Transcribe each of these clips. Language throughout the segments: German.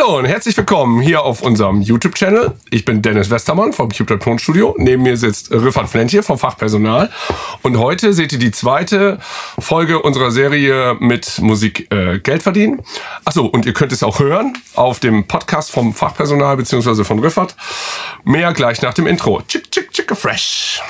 Hallo und herzlich willkommen hier auf unserem YouTube-Channel. Ich bin Dennis Westermann vom Cube Tonstudio. Neben mir sitzt Riffert Flentje vom Fachpersonal. Und heute seht ihr die zweite Folge unserer Serie mit Musik äh, Geld verdienen. Achso, und ihr könnt es auch hören auf dem Podcast vom Fachpersonal bzw. von Riffert. Mehr gleich nach dem Intro. Chick, chick, chick, fresh.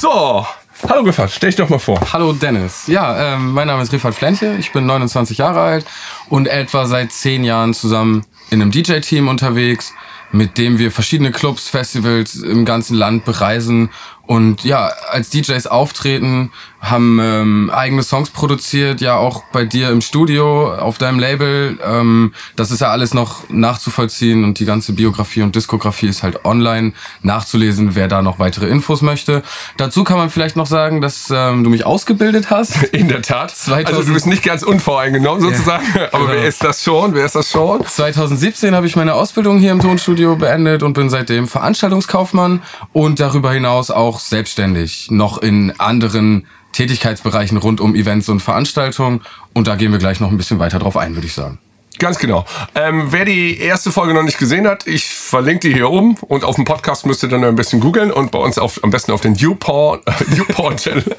So, hallo Riffat, stell dich doch mal vor. Hallo Dennis. Ja, ähm, mein Name ist Riffat Flentje, ich bin 29 Jahre alt und etwa seit 10 Jahren zusammen in einem DJ-Team unterwegs, mit dem wir verschiedene Clubs, Festivals im ganzen Land bereisen und ja, als DJs auftreten, haben ähm, eigene Songs produziert, ja auch bei dir im Studio, auf deinem Label. Ähm, das ist ja alles noch nachzuvollziehen und die ganze Biografie und Diskografie ist halt online nachzulesen, wer da noch weitere Infos möchte. Dazu kann man vielleicht noch sagen, dass ähm, du mich ausgebildet hast. In der Tat. 2000 also du bist nicht ganz unvoreingenommen sozusagen, ja, aber genau. wer ist das schon? Wer ist das schon? 2017 habe ich meine Ausbildung hier im Tonstudio beendet und bin seitdem Veranstaltungskaufmann und darüber hinaus auch auch selbstständig, noch in anderen Tätigkeitsbereichen rund um Events und Veranstaltungen. Und da gehen wir gleich noch ein bisschen weiter drauf ein, würde ich sagen. Ganz genau. Ähm, wer die erste Folge noch nicht gesehen hat, ich verlinke die hier oben und auf dem Podcast müsst ihr dann ein bisschen googeln und bei uns auf, am besten auf den YouPorn-Channel.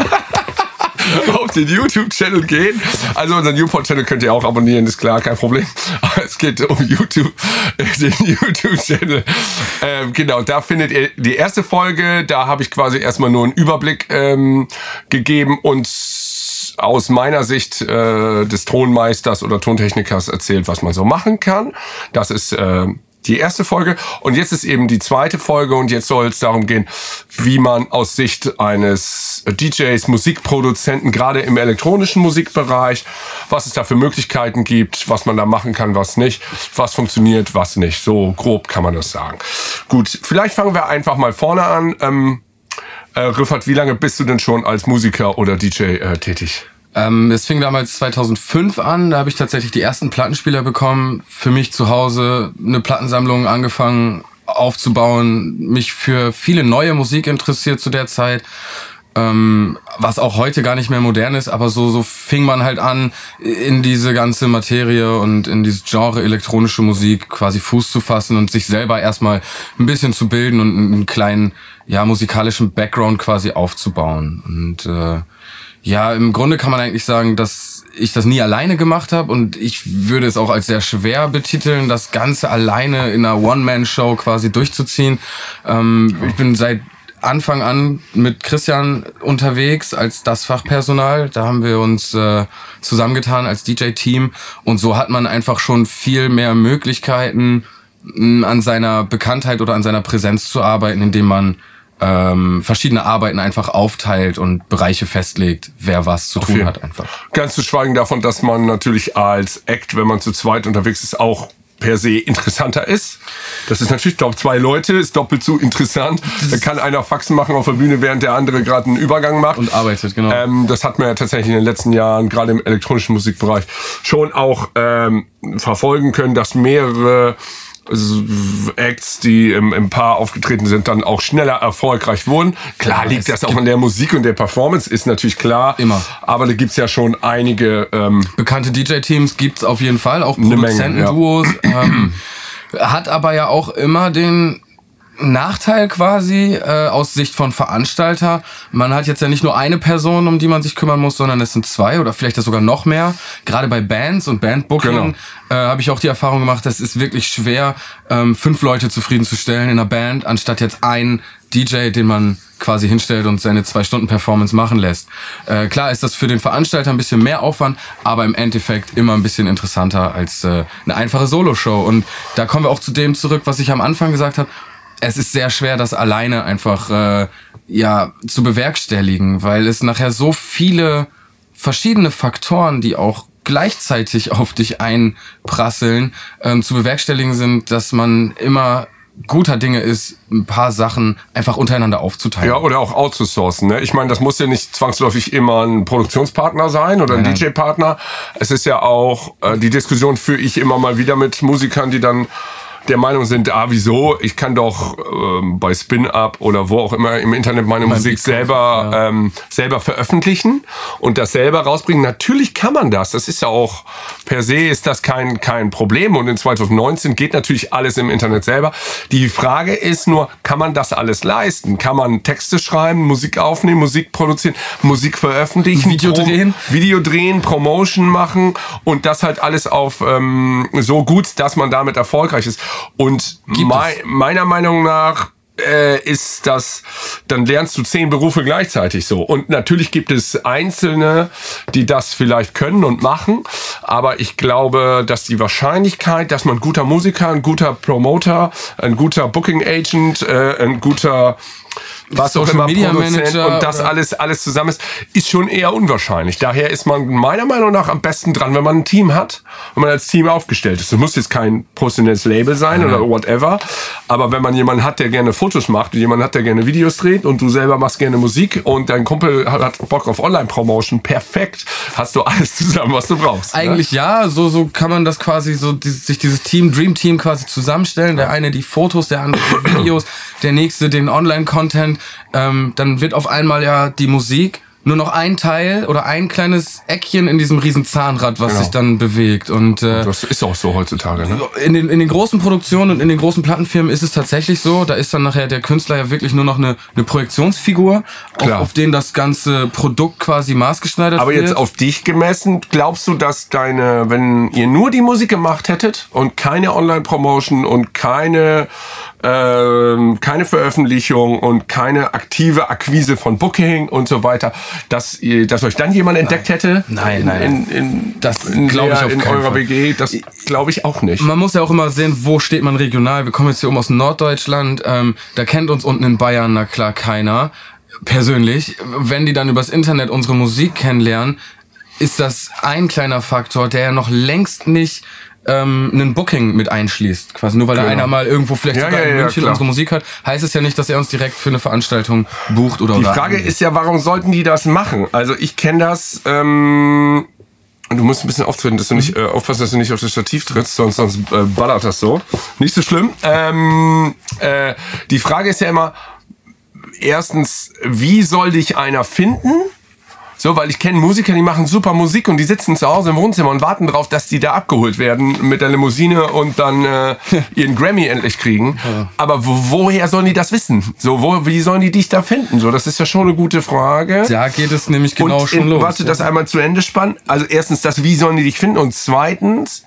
auf den YouTube-Channel gehen. Also unseren YouPorn-Channel könnt ihr auch abonnieren, ist klar, kein Problem. Aber es geht um YouTube, den YouTube-Channel. Ähm, genau, da findet ihr die erste Folge. Da habe ich quasi erstmal nur einen Überblick ähm, gegeben und aus meiner Sicht äh, des Tonmeisters oder Tontechnikers erzählt, was man so machen kann. Das ist äh, die erste Folge. Und jetzt ist eben die zweite Folge und jetzt soll es darum gehen, wie man aus Sicht eines DJs, Musikproduzenten, gerade im elektronischen Musikbereich, was es da für Möglichkeiten gibt, was man da machen kann, was nicht, was funktioniert, was nicht. So grob kann man das sagen. Gut, vielleicht fangen wir einfach mal vorne an. Ähm, äh, Riffert, wie lange bist du denn schon als Musiker oder DJ äh, tätig? Ähm, es fing damals 2005 an, da habe ich tatsächlich die ersten Plattenspieler bekommen, für mich zu Hause eine Plattensammlung angefangen aufzubauen, mich für viele neue Musik interessiert zu der Zeit, ähm, was auch heute gar nicht mehr modern ist, aber so, so fing man halt an, in diese ganze Materie und in dieses Genre elektronische Musik quasi Fuß zu fassen und sich selber erstmal ein bisschen zu bilden und einen kleinen, ja, musikalischen Background quasi aufzubauen. Und äh, ja, im Grunde kann man eigentlich sagen, dass ich das nie alleine gemacht habe und ich würde es auch als sehr schwer betiteln, das Ganze alleine in einer One-Man-Show quasi durchzuziehen. Ähm, ich bin seit Anfang an mit Christian unterwegs als das Fachpersonal. Da haben wir uns äh, zusammengetan als DJ-Team und so hat man einfach schon viel mehr Möglichkeiten, an seiner Bekanntheit oder an seiner Präsenz zu arbeiten, indem man ähm, verschiedene Arbeiten einfach aufteilt und Bereiche festlegt, wer was zu tun hat einfach. Ganz zu schweigen davon, dass man natürlich als Act, wenn man zu zweit unterwegs ist, auch per se interessanter ist. Das ist natürlich, ich glaube, zwei Leute ist doppelt so interessant. Da kann einer Faxen machen auf der Bühne, während der andere gerade einen Übergang macht. Und arbeitet, genau. Ähm, das hat man ja tatsächlich in den letzten Jahren, gerade im elektronischen Musikbereich, schon auch ähm, verfolgen können, dass mehrere Acts, die im, im Paar aufgetreten sind, dann auch schneller erfolgreich wurden. Klar ja, liegt das auch an der Musik und der Performance, ist natürlich klar. Immer. Aber da gibt's ja schon einige... Ähm, Bekannte DJ-Teams gibt's auf jeden Fall, auch Produzentenduos. Ja. Ähm, hat aber ja auch immer den Nachteil quasi äh, aus Sicht von Veranstalter. Man hat jetzt ja nicht nur eine Person, um die man sich kümmern muss, sondern es sind zwei oder vielleicht sogar noch mehr. Gerade bei Bands und Bandbooking genau. äh, habe ich auch die Erfahrung gemacht, es ist wirklich schwer, ähm, fünf Leute zufriedenzustellen in einer Band, anstatt jetzt ein DJ, den man quasi hinstellt und seine zwei Stunden Performance machen lässt. Äh, klar ist das für den Veranstalter ein bisschen mehr Aufwand, aber im Endeffekt immer ein bisschen interessanter als äh, eine einfache Solo-Show. Und da kommen wir auch zu dem zurück, was ich am Anfang gesagt habe es ist sehr schwer, das alleine einfach äh, ja zu bewerkstelligen, weil es nachher so viele verschiedene Faktoren, die auch gleichzeitig auf dich einprasseln, ähm, zu bewerkstelligen sind, dass man immer guter Dinge ist, ein paar Sachen einfach untereinander aufzuteilen. Ja, oder auch outzusourcen. Ne? Ich meine, das muss ja nicht zwangsläufig immer ein Produktionspartner sein oder ein DJ-Partner. Es ist ja auch, äh, die Diskussion führe ich immer mal wieder mit Musikern, die dann der Meinung sind, ah, wieso, ich kann doch ähm, bei Spin Up oder wo auch immer im Internet meine Mein Musik selber, ja. ähm, selber veröffentlichen und das selber rausbringen. Natürlich kann man das. Das ist ja auch, per se ist das kein, kein Problem. Und in 2019 geht natürlich alles im Internet selber. Die Frage ist nur, kann man das alles leisten? Kann man Texte schreiben, Musik aufnehmen, Musik produzieren, Musik veröffentlichen, Video Pro- drehen? Video drehen, Promotion machen und das halt alles auf ähm, so gut, dass man damit erfolgreich ist. Und mei meiner Meinung nach äh, ist das, dann lernst du zehn Berufe gleichzeitig so. Und natürlich gibt es Einzelne, die das vielleicht können und machen, aber ich glaube, dass die Wahrscheinlichkeit, dass man ein guter Musiker, ein guter Promoter, ein guter Booking Agent, äh, ein guter was auch immer Media Produzent Manager und das oder- alles alles zusammen ist, ist schon eher unwahrscheinlich. Daher ist man meiner Meinung nach am besten dran, wenn man ein Team hat, wenn man als Team aufgestellt ist. Das muss jetzt kein professionelles Label sein oder whatever, aber wenn man jemanden hat, der gerne Fotos macht, und jemanden hat, der gerne Videos dreht und du selber machst gerne Musik und dein Kumpel hat, hat Bock auf Online-Promotion, perfekt, hast du alles zusammen, was du brauchst. ne? Eigentlich ja, so, so kann man das quasi so dieses, sich dieses Team, Dream Team quasi zusammenstellen. Der eine die Fotos, der andere die Videos, der nächste den Online-Content. Ähm, dann wird auf einmal ja die Musik nur noch ein Teil oder ein kleines Eckchen in diesem riesen Zahnrad, was Genau. sich dann bewegt. Und äh, Das ist auch so heutzutage. Ne? in den, in den großen Produktionen und in den großen Plattenfirmen ist es tatsächlich so, da ist dann nachher der Künstler ja wirklich nur noch eine, eine Projektionsfigur, auf, auf den das ganze Produkt quasi maßgeschneidert Aber wird. jetzt auf dich gemessen, glaubst du, dass deine, wenn ihr nur die Musik gemacht hättet und keine Online-Promotion und keine, ähm, keine Veröffentlichung und keine aktive Akquise von Booking und so weiter, dass, ihr, dass euch dann jemand entdeckt hätte? Nein, in, nein, In, in, Das in, glaub ich auf in eurer Fall. WG, das glaube ich auch nicht. Man muss ja auch immer sehen, wo steht man regional. Wir kommen jetzt hier oben aus Norddeutschland. Ähm, da kennt uns unten in Bayern, na klar, keiner. Persönlich. Wenn die dann übers Internet unsere Musik kennenlernen, ist das ein kleiner Faktor, der ja noch längst nicht ähm, einen Booking mit einschließt. Quasi nur weil da Genau. einer mal irgendwo vielleicht Ja, sogar ja, in ja, München klar. unsere Musik hört, heißt es ja nicht, dass er uns direkt für eine Veranstaltung bucht oder Die Frage angeht. ist ja, warum sollten die das machen? Also ich kenne das. Ähm, du musst ein bisschen auftreten, dass du nicht äh, aufpassen, dass du nicht auf das Stativ trittst, sonst, sonst äh, ballert das so. Nicht so schlimm. Ähm, äh, die Frage ist ja immer, erstens, wie soll dich einer finden? So, weil ich kenne Musiker, die machen super Musik und die sitzen zu Hause im Wohnzimmer und warten darauf, dass die da abgeholt werden mit der Limousine und dann äh, ihren Grammy endlich kriegen. Aber wo, woher sollen die das wissen? So, wo, wie sollen die dich da finden? So, das ist ja schon eine gute Frage. Da geht es nämlich genau und schon in, los. Warte, das einmal zu Ende spannen. Also erstens, das, wie sollen die dich finden? Und zweitens,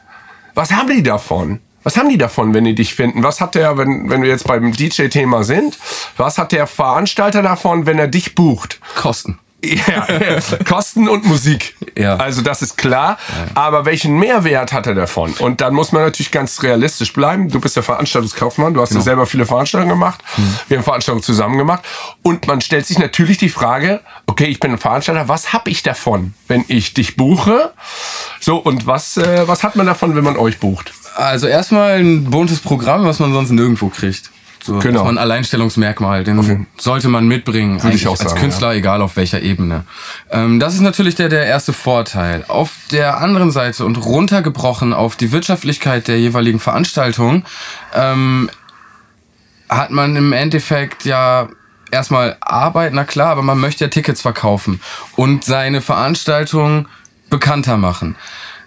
was haben die davon? Was haben die davon, wenn die dich finden? Was hat der, wenn, wenn wir jetzt beim DJ-Thema sind, was hat der Veranstalter davon, wenn er dich bucht? Kosten. Ja, Kosten und Musik. Ja. Also das ist klar. Aber welchen Mehrwert hat er davon? Und dann muss man natürlich ganz realistisch bleiben. Du bist der Veranstaltungskaufmann, du hast ja selber viele Veranstaltungen gemacht. Wir haben Veranstaltungen zusammen gemacht. Und man stellt sich natürlich die Frage, okay, ich bin ein Veranstalter, was habe ich davon, wenn ich dich buche? So, und was, äh, was hat man davon, wenn man euch bucht? Also erstmal ein buntes Programm, was man sonst nirgendwo kriegt. So, Genau. Das ist ein Alleinstellungsmerkmal, den sollte man mitbringen, ich eigentlich auch als sagen, Künstler, egal auf welcher Ebene. Ähm, das ist natürlich der, der erste Vorteil. Auf der anderen Seite und runtergebrochen auf die Wirtschaftlichkeit der jeweiligen Veranstaltung, ähm, hat man im Endeffekt ja erstmal Arbeit, na klar, aber man möchte ja Tickets verkaufen und seine Veranstaltung bekannter machen.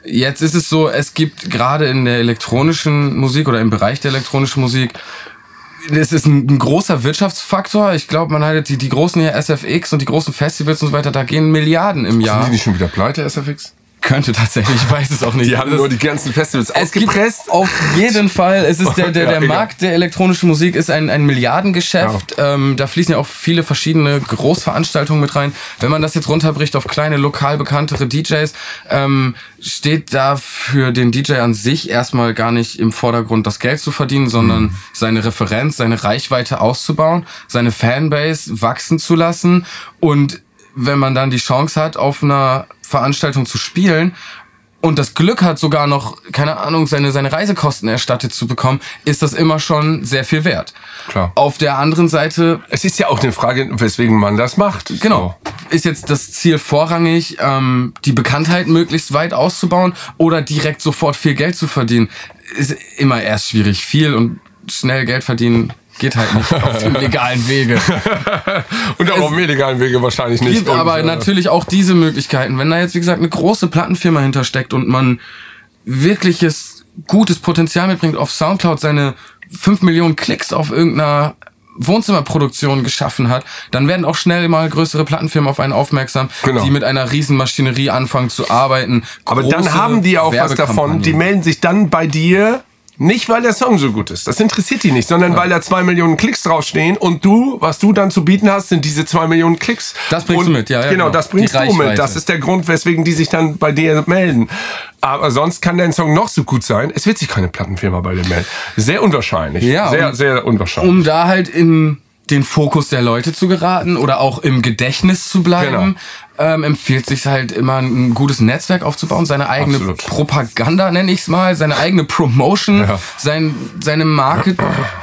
Jetzt ist es so, es gibt gerade in der elektronischen Musik oder im Bereich der elektronischen Musik es ist ein, ein großer Wirtschaftsfaktor. Ich glaube, man hat die, die großen hier SFX und die großen Festivals und so weiter, da gehen Milliarden im Jahr. Sind die nicht schon wieder pleite, SFX? Könnte tatsächlich, ich weiß es auch nicht. Die haben Das- nur die ganzen Festivals es gibt ausgepresst. auf jeden Fall, es ist der, der, Ja, der egal. Markt der elektronischen Musik ist ein, ein Milliardengeschäft. Ähm, da fließen ja auch viele verschiedene Großveranstaltungen mit rein. Wenn man das jetzt runterbricht auf kleine, lokal bekanntere DJs, ähm, steht da für den DJ an sich erstmal gar nicht im Vordergrund, das Geld zu verdienen, sondern Mhm. seine Referenz, seine Reichweite auszubauen, seine Fanbase wachsen zu lassen und wenn man dann die Chance hat, auf einer Veranstaltung zu spielen und das Glück hat, sogar noch, keine Ahnung, seine, seine Reisekosten erstattet zu bekommen, ist das immer schon sehr viel wert. Klar. Auf der anderen Seite, Es ist ja auch eine Frage, weswegen man das macht. genau, ist jetzt das Ziel vorrangig, ähm, die Bekanntheit möglichst weit auszubauen oder direkt sofort viel Geld zu verdienen? Ist immer erst schwierig. Viel und schnell Geld verdienen geht halt nicht auf dem legalen Wege. und auch es auf dem illegalen Wege wahrscheinlich nicht. Gibt aber äh, natürlich auch diese Möglichkeiten. Wenn da jetzt, wie gesagt, eine große Plattenfirma hintersteckt und man wirkliches gutes Potenzial mitbringt, auf Soundcloud seine 5 Millionen Klicks auf irgendeiner Wohnzimmerproduktion geschaffen hat, dann werden auch schnell mal größere Plattenfirmen auf einen aufmerksam, genau. die mit einer Riesenmaschinerie anfangen zu arbeiten. Aber dann haben die auch was davon. Die melden sich dann bei dir nicht, weil der Song so gut ist. Das interessiert die nicht, sondern ja. weil da zwei Millionen Klicks draufstehen und du, was du dann zu bieten hast, sind diese zwei Millionen Klicks. Das bringst und, du mit, ja. ja genau, genau, das bringst du mit. Das ist der Grund, weswegen die sich dann bei dir melden. Aber sonst kann dein Song noch so gut sein. Es wird sich keine Plattenfirma bei dir melden. Sehr unwahrscheinlich. Ja, sehr, um, sehr unwahrscheinlich. Um da halt in den Fokus der Leute zu geraten oder auch im Gedächtnis zu bleiben, genau. Ähm, empfiehlt sich halt immer ein gutes Netzwerk aufzubauen, seine eigene Absolut. Propaganda nenne ich es mal, seine eigene Promotion, ja. sein, seine Marke,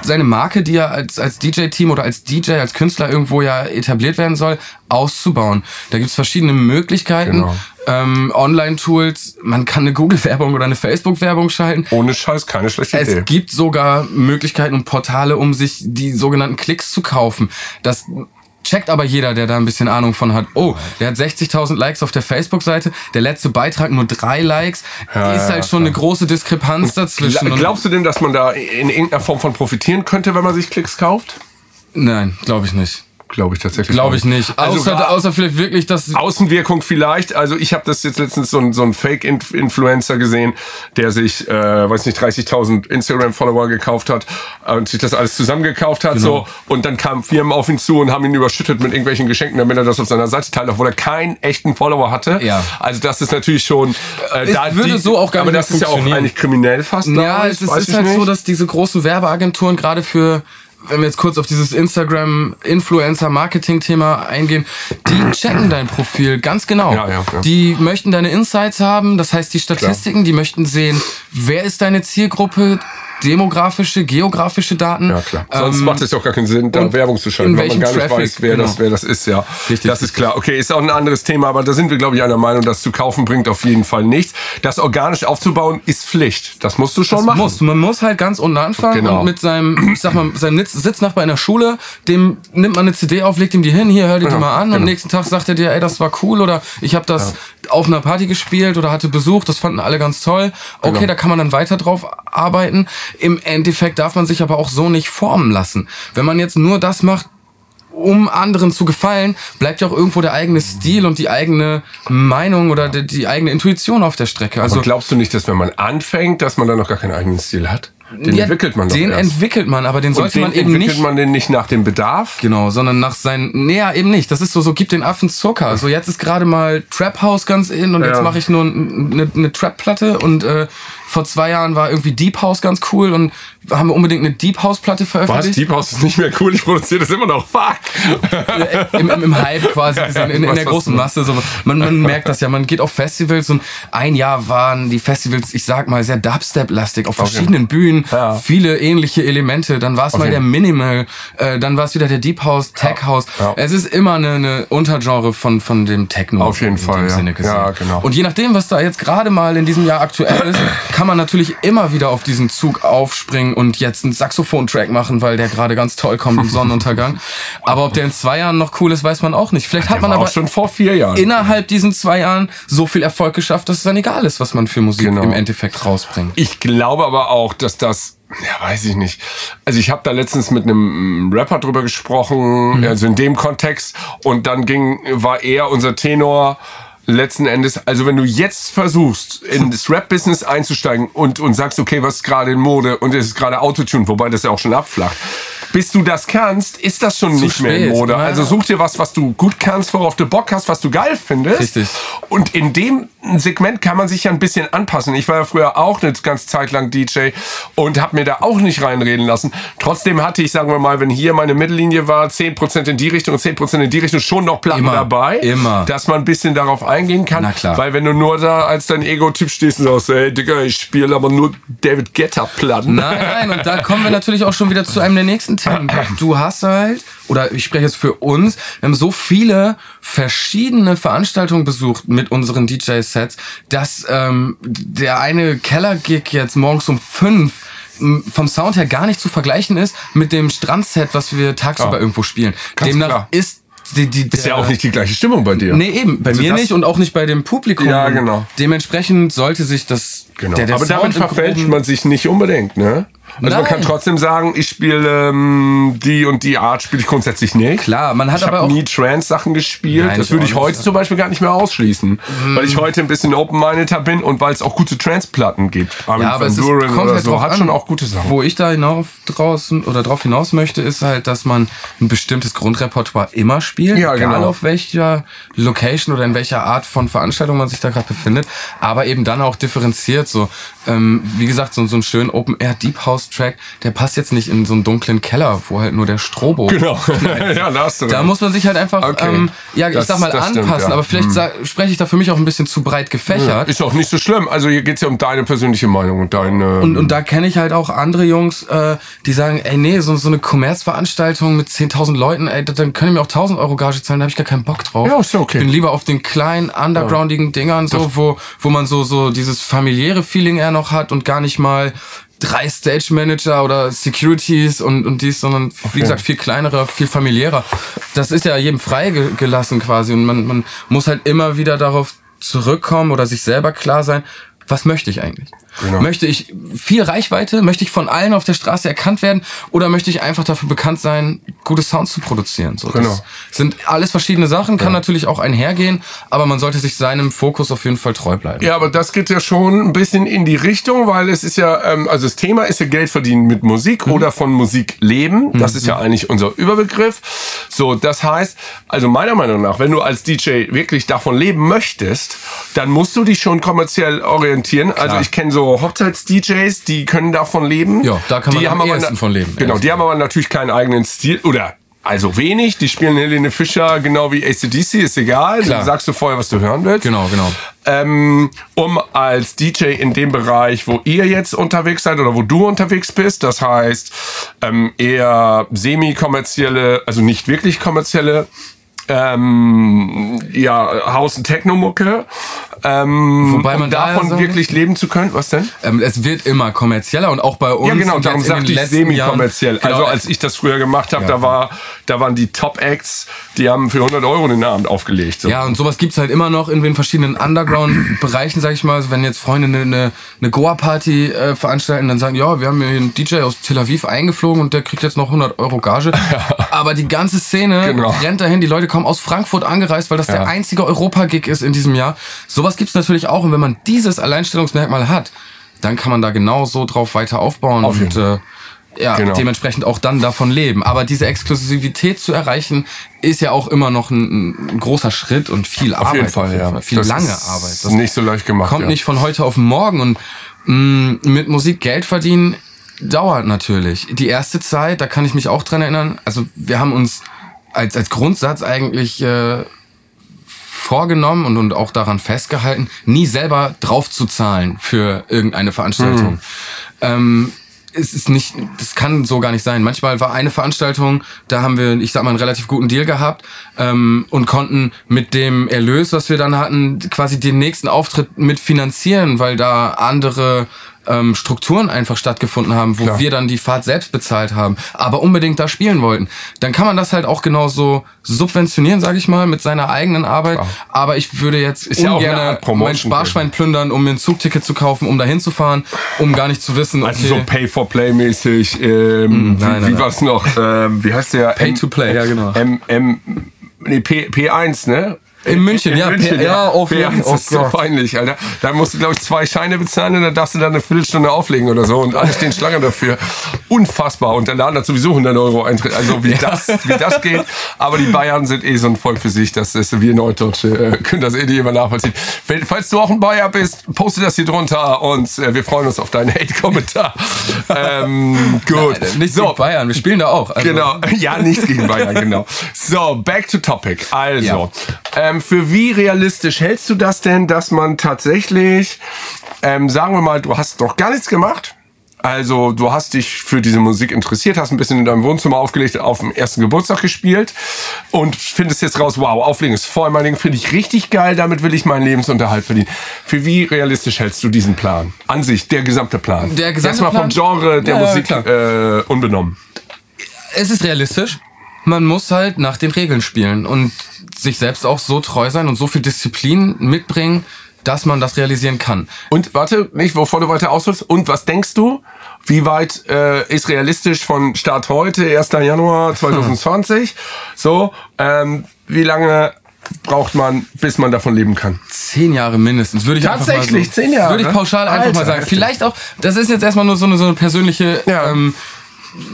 seine Marke, die ja als, als DJ-Team oder als DJ, als Künstler irgendwo ja etabliert werden soll, auszubauen. Da gibt's verschiedene Möglichkeiten. Genau ähm, Online-Tools, man kann eine Google-Werbung oder eine Facebook-Werbung schalten. Ohne Scheiß, keine schlechte es Idee. Es gibt sogar Möglichkeiten und Portale, um sich die sogenannten Klicks zu kaufen. Das checkt aber jeder, der da ein bisschen Ahnung von hat. Oh, der hat 60.000 Likes auf der Facebook-Seite, der letzte Beitrag nur drei Likes. Ja, ist halt schon eine große Diskrepanz dazwischen. Glaubst du denn, dass man da in irgendeiner Form von profitieren könnte, wenn man sich Klicks kauft? Nein, glaube ich nicht glaube ich tatsächlich. Glaube ich nicht. Also außer, außer vielleicht wirklich das. Außenwirkung vielleicht. Also ich habe das jetzt letztens so ein, so ein Fake-Influencer gesehen, der sich, äh, weiß nicht, 30.000 Instagram-Follower gekauft hat und sich das alles zusammengekauft hat. Genau. So und dann kamen Firmen auf ihn zu und haben ihn überschüttet mit irgendwelchen Geschenken, damit er das auf seiner Seite teilt, obwohl er keinen echten Follower hatte. Ja. Also das ist natürlich schon. Äh, es da würde die, so auch gar aber nicht Aber das ist ja auch eigentlich kriminell fast. Ja, es, es ist halt nicht. so, dass diese großen Werbeagenturen gerade für wenn wir jetzt kurz auf dieses Instagram-Influencer-Marketing-Thema eingehen, die checken dein Profil ganz genau. Ja, ja, ja. Die möchten deine Insights haben, das heißt die Statistiken, Klar. die möchten sehen, wer ist deine Zielgruppe, demografische, geografische Daten. Ja, klar. Sonst ähm, macht es doch gar keinen Sinn, da Werbung zu schalten, weil man gar nicht weiß, wer, genau. das, wer das ist. Ja, Richtig. das ist klar. Okay, ist auch ein anderes Thema, aber da sind wir, glaube ich, einer Meinung, das zu kaufen bringt auf jeden Fall nichts. Das organisch aufzubauen ist Pflicht. Das musst du schon das machen. Muss. Man muss halt ganz unten anfangen genau. und mit seinem, ich sag mal, seinem Sitznachbar in der Schule, dem nimmt man eine CD auf, legt ihm die hin, hier, hör dir die mal an genau. und nächsten Tag sagt er dir, ey, das war cool oder ich habe das ja. auf einer Party gespielt oder hatte Besuch, das fanden alle ganz toll. Okay, genau. da kann man dann weiter drauf arbeiten. Im Endeffekt darf man sich aber auch so nicht formen lassen. Wenn man jetzt nur das macht, um anderen zu gefallen, bleibt ja auch irgendwo der eigene Stil und die eigene Meinung oder die, die eigene Intuition auf der Strecke. Also aber glaubst du nicht, dass wenn man anfängt, dass man dann noch gar keinen eigenen Stil hat? Den ja, entwickelt man doch Den erst. entwickelt man, aber den sollte man eben nicht. entwickelt man den nicht nach dem Bedarf? Genau, sondern nach seinen. Nee, ja, eben nicht. Das ist so, so gibt den Affen Zucker. So jetzt ist gerade mal Trap House ganz in und ja. jetzt mache ich nur eine, eine Trap-Platte und äh, vor zwei Jahren war irgendwie Deep House ganz cool und haben wir unbedingt eine Deep House Platte veröffentlicht. Was? Deep House ist nicht mehr cool, ich produziere das immer noch. Fuck! Im, im, im Hype quasi gesehen, in, in der großen Masse. So. Man, man merkt das ja, man geht auf Festivals und ein Jahr waren die Festivals, ich sag mal, sehr Dubstep-lastig, auf verschiedenen okay. Bühnen, ja. viele ähnliche Elemente. Dann war es okay. mal der Minimal, äh, dann war es wieder der Deep House, Tech House. Ja. Es ist immer eine, eine Untergenre von, von dem Techno. Auf jeden Fall, ja. ja. genau. Und je nachdem, was da jetzt gerade mal in diesem Jahr aktuell ist, kann man natürlich immer wieder auf diesen Zug aufspringen und jetzt einen Saxophon-Track machen, weil der gerade ganz toll kommt im Sonnenuntergang. Aber ob der in zwei Jahren noch cool ist, weiß man auch nicht. Vielleicht hat man aber schon vor vier Jahren innerhalb diesen zwei Jahren so viel Erfolg geschafft, dass es dann egal ist, was man für Musik genau. im Endeffekt rausbringt. Ich glaube aber auch, dass das ja, weiß ich nicht. Also ich habe da letztens mit einem Rapper drüber gesprochen, mhm. also in dem Kontext, und dann ging, war eher unser Tenor, letzten Endes, also wenn du jetzt versuchst, in das Rap-Business einzusteigen und, und sagst, okay, was ist gerade in Mode und es ist gerade Autotune, wobei das ja auch schon abflacht, bis du das kannst, ist das schon Zu nicht spät. mehr in Mode. Also such dir was, was du gut kannst, worauf du Bock hast, was du geil findest. Richtig. Und in dem ein Segment kann man sich ja ein bisschen anpassen. Ich war ja früher auch eine ganz Zeit lang DJ und habe mir da auch nicht reinreden lassen. Trotzdem hatte ich, sagen wir mal, wenn hier meine Mittellinie war, 10% in die Richtung und 10% in die Richtung, schon noch Platten Immer, dabei. immer. Dass man ein bisschen darauf eingehen kann. Na klar. Weil wenn du nur da als dein Ego-Typ stehst und sagst, ey Digga, ich spiele aber nur David Guetta-Platten. Nein, nein, und da kommen wir natürlich auch schon wieder zu einem der nächsten Themen. Du hast halt, oder ich spreche jetzt für uns, wir haben so viele verschiedene Veranstaltungen besucht mit unseren DJ-Sets, dass ähm, der eine Keller-Gig jetzt morgens um fünf vom Sound her gar nicht zu vergleichen ist mit dem Strandset, was wir tagsüber Ja. irgendwo spielen. Ganz Demnach klar. ist die, die, Ist ja auch nicht die gleiche Stimmung bei dir. Nee, eben. Bei Also mir nicht und auch nicht bei dem Publikum. Ja, genau. Dementsprechend sollte sich das. Genau. Der, der aber Sound damit verfälscht man sich nicht unbedingt, ne? Also man Nein. kann trotzdem sagen, ich spiele ähm, die und die Art spiele ich grundsätzlich nicht. Klar, man hat ich aber auch- nie Trance-Sachen gespielt. Nein, das würde ich heute zum Beispiel gar nicht mehr ausschließen. Weil ich heute ein bisschen open-mindeder bin und weil es auch gute Trance-Platten gibt. Armin Ja, aber es ist, kommt oder halt so hat an. schon auch gute Sachen. Wo ich da hinauf draußen oder drauf hinaus möchte, ist halt, dass man ein bestimmtes Grundrepertoire immer spielt, Ja, egal genau. auf welcher Location oder in welcher Art von Veranstaltung man sich da gerade befindet, aber eben dann auch differenziert. So, ähm, wie gesagt, so, so ein schön Open Air Deep House Track, der passt jetzt nicht in so einen dunklen Keller, wo halt nur der Strobo. Genau. ja, da hast du Da recht. muss man sich halt einfach, Okay. ähm, ja, ich Das- sag mal, das stimmt, anpassen. ja. Hm. Aber vielleicht sa- spreche ich da für mich auch ein bisschen zu breit gefächert. Ist auch nicht so schlimm. Also hier geht's ja um deine persönliche Meinung und deine. Und, und da kenne ich halt auch andere Jungs, äh, die sagen, ey, nee, so, so eine Kommerzveranstaltung mit 10.000 Leuten, ey, da- dann können die mir auch 1.000 Euro Gage zahlen, da habe ich gar keinen Bock drauf. Ja, ist okay. Ich bin lieber auf den kleinen, undergroundigen Dingern, so, wo, wo man so, so dieses familiäre Feeling eher noch hat und gar nicht mal drei Stage Manager oder Securities und, und dies, sondern wie gesagt viel kleinerer, viel familiärer. Das ist ja jedem freigelassen quasi und man, man muss halt immer wieder darauf zurückkommen oder sich selber klar sein, was möchte ich eigentlich? Genau. Möchte ich viel Reichweite? Möchte ich von allen auf der Straße erkannt werden? Oder möchte ich einfach dafür bekannt sein, gute Sounds zu produzieren? So, Genau. Das sind alles verschiedene Sachen, kann natürlich auch einhergehen, aber man sollte sich seinem Fokus auf jeden Fall treu bleiben. Ja, aber das geht ja schon ein bisschen in die Richtung, weil es ist ja, ähm, also das Thema ist ja Geld verdienen mit Musik oder von Musik leben. Das ist ja eigentlich unser Überbegriff. So, das heißt, also meiner Meinung nach, wenn du als DJ wirklich davon leben möchtest, dann musst du dich schon kommerziell orientieren. Also ich kenne so Hochzeits-DJs, die können davon leben. Ja, da kann man die am haben aber ehesten von leben, Genau, die haben aber natürlich keinen eigenen Stil oder also wenig. Die spielen Helene Fischer genau wie ACDC, ist egal. Klar. Dann sagst du vorher, was du hören willst Genau, genau. ähm, um als DJ in dem Bereich, wo ihr jetzt unterwegs seid oder wo du unterwegs bist, das heißt ähm, eher semi-kommerzielle, also nicht wirklich kommerzielle, ähm, ja, Haus- und Techno-Mucke, ähm, Wobei man um da ja davon sagen wirklich leben zu können. Was denn? Ähm, es wird immer kommerzieller und auch bei uns. Ja, genau, und darum sagte ich semi-kommerziell. Genau, also als ich das früher gemacht habe, Ja. da war, da waren die Top-Acts, die haben für 100 Euro den Abend aufgelegt. So. Ja, und sowas gibt's halt immer noch in den verschiedenen Underground-Bereichen, sag ich mal. Also wenn jetzt Freunde eine, eine, eine Goa-Party äh, veranstalten, dann sagen, ja, wir haben hier einen DJ aus Tel Aviv eingeflogen und der kriegt jetzt noch 100 Euro Gage. Aber die ganze Szene Genau. rennt dahin, die Leute kommen aus Frankfurt angereist, weil das der einzige Europa-Gig ist in diesem Jahr. Sowas gibt's natürlich auch. Und wenn man dieses Alleinstellungsmerkmal hat, dann kann man da genau so drauf weiter aufbauen Auf und äh, ja, Genau. dementsprechend auch dann davon leben. Aber diese Exklusivität zu erreichen, ist ja auch immer noch ein, ein großer Schritt und viel Arbeit. Auf jeden Fall, ja. Viel Das lange ist Arbeit. Das nicht so leicht gemacht. kommt ja. nicht von heute auf morgen. Und mh, mit Musik Geld verdienen dauert natürlich. Die erste Zeit, da kann ich mich auch dran erinnern, also wir haben uns als, als Grundsatz eigentlich äh, vorgenommen und, und auch daran festgehalten, nie selber drauf zu zahlen für irgendeine Veranstaltung. Ähm, es ist nicht, das kann so gar nicht sein. Manchmal war eine Veranstaltung, da haben wir, ich sag mal, einen relativ guten Deal gehabt ähm, und konnten mit dem Erlös, was wir dann hatten, quasi den nächsten Auftritt mitfinanzieren, weil da andere ähm, Strukturen einfach stattgefunden haben, wo Klar. wir dann die Fahrt selbst bezahlt haben, aber unbedingt da spielen wollten. Dann kann man das halt auch genauso subventionieren, sage ich mal, mit seiner eigenen Arbeit. Aber ich würde jetzt Ist ja auch eine ungern Art Promotion mein Sparschwein plündern, um mir ein Zugticket zu kaufen, um da hinzufahren, um gar nicht zu wissen, Also okay, so Pay-for-Play-mäßig. Ähm, nein, wie nein, wie war's noch? Ähm, wie heißt der? Pay to play, ja, genau. M, M, nee, P, P1, ne? In München, in ja. München, P- ja, auf ja, das oh ist so Gott. peinlich, Alter. Da musst du, glaube ich, zwei Scheine bezahlen und dann darfst du dann eine Viertelstunde auflegen oder so und alle stehen Schlange dafür. Unfassbar. Und der Laden hat sowieso 100 Euro Eintritt. Also wie, das, wie das geht. Aber die Bayern sind eh so ein Volk für sich. Das ist, wir Norddeutsche äh, können das eh nicht immer nachvollziehen. Falls du auch ein Bayer bist, poste das hier drunter und äh, wir freuen uns auf deinen Hate-Kommentar. ähm, gut. Nicht so Bayern, wir spielen da auch. Also, Genau, ja, nichts gegen Bayern, genau. So, back to topic. Also, Ja. Ähm, für wie realistisch hältst du das denn, dass man tatsächlich, ähm, sagen wir mal, du hast noch gar nichts gemacht? Also, du hast dich für diese Musik interessiert, hast ein bisschen in deinem Wohnzimmer aufgelegt, auf dem ersten Geburtstag gespielt und findest jetzt raus, wow, Auflegen ist voll mein Ding, finde ich richtig geil, damit will ich meinen Lebensunterhalt verdienen. Für wie realistisch hältst du diesen Plan? An sich, der gesamte Plan. Der gesamte Erstmal vom Plan? Genre der Ja, Musik äh, unbenommen. Es ist realistisch. Man muss halt nach den Regeln spielen und sich selbst auch so treu sein und so viel Disziplin mitbringen, dass man das realisieren kann. Und warte, nicht, bevor du weiter ausholst. Und was denkst du? Wie weit äh, ist realistisch von Start heute, 1. Januar 2020? So, ähm, wie lange braucht man, bis man davon leben kann? Zehn Jahre mindestens, würde ich Tatsächlich, so, zehn Jahre? Würde ich pauschal einfach Alter, mal sagen. Vielleicht auch, das ist jetzt erstmal nur so eine, so eine persönliche, Ja. ähm,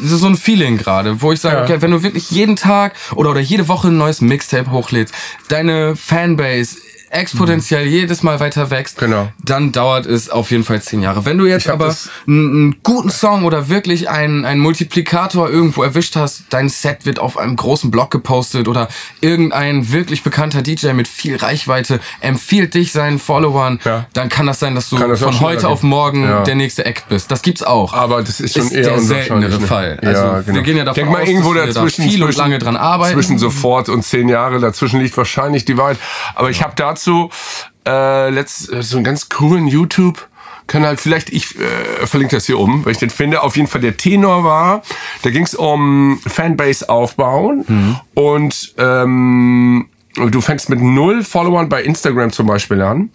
so so ein Feeling gerade, wo ich sage, Ja. okay, wenn du wirklich jeden Tag oder, oder jede Woche ein neues Mixtape hochlädst, deine Fanbase exponentiell jedes Mal weiter wächst, Mhm. Genau. dann dauert es auf jeden Fall zehn Jahre. Wenn du jetzt aber einen, guten Song oder wirklich einen, einen Multiplikator irgendwo erwischt hast, dein Set wird auf einem großen Blog gepostet oder irgendein wirklich bekannter DJ mit viel Reichweite empfiehlt dich seinen Followern, Ja. dann kann das sein, dass du das von heute gehen. auf morgen Ja. der nächste Act bist. Das gibt's auch. Aber das ist schon Ist eher der unwahrscheinlich, seltenere ne? Fall. Ja, Also, genau. wir gehen ja davon Denk mal aus, irgendwo dass wir da dazwischen, viel und zwischen, lange dran arbeiten. Zwischen sofort und zehn Jahre, dazwischen liegt wahrscheinlich die Wahrheit. Aber ich habe dazu äh, letzt, so einen ganz coolen YouTube. Kanal, vielleicht, ich äh, verlinke das hier um, weil ich den finde. Auf jeden Fall der Tenor war, da ging es um Fanbase aufbauen Mhm. und ähm, du fängst mit null Followern bei Instagram zum Beispiel an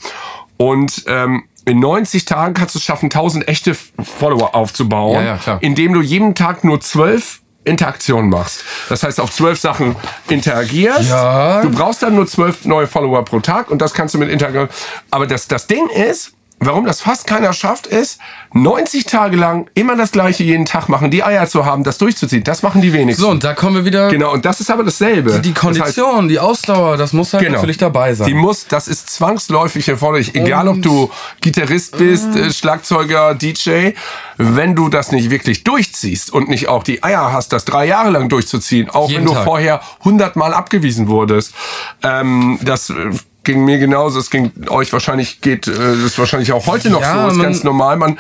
und ähm, in 90 Tagen kannst du es schaffen, 1000 echte Follower aufzubauen, Ja, ja, indem du jeden Tag nur 12 Interaktionen machst. Das heißt, auf zwölf Sachen interagierst. Ja. Du brauchst dann nur zwölf neue Follower pro Tag und das kannst du mit Interaktion. Aber das, das Ding ist, warum das fast keiner schafft, ist, 90 Tage lang immer das gleiche jeden Tag machen, die Eier zu haben, das durchzuziehen. Das machen die wenigsten. so, und da kommen wir wieder. Genau, und das ist aber dasselbe. Die Das heißt, Kondition, die Ausdauer, das muss halt Genau. natürlich dabei sein. Die muss, das ist zwangsläufig erforderlich. Egal, ob du Gitarrist bist, äh, Schlagzeuger, DJ. Wenn du das nicht wirklich durchziehst und nicht auch die Eier hast, das drei Jahre lang durchzuziehen, auch wenn du Tag. vorher hundertmal abgewiesen wurdest, ähm, das äh, ging mir genauso. Es ging euch wahrscheinlich, geht, äh, das ist wahrscheinlich auch heute noch Ja, so. Ist ganz normal. Man,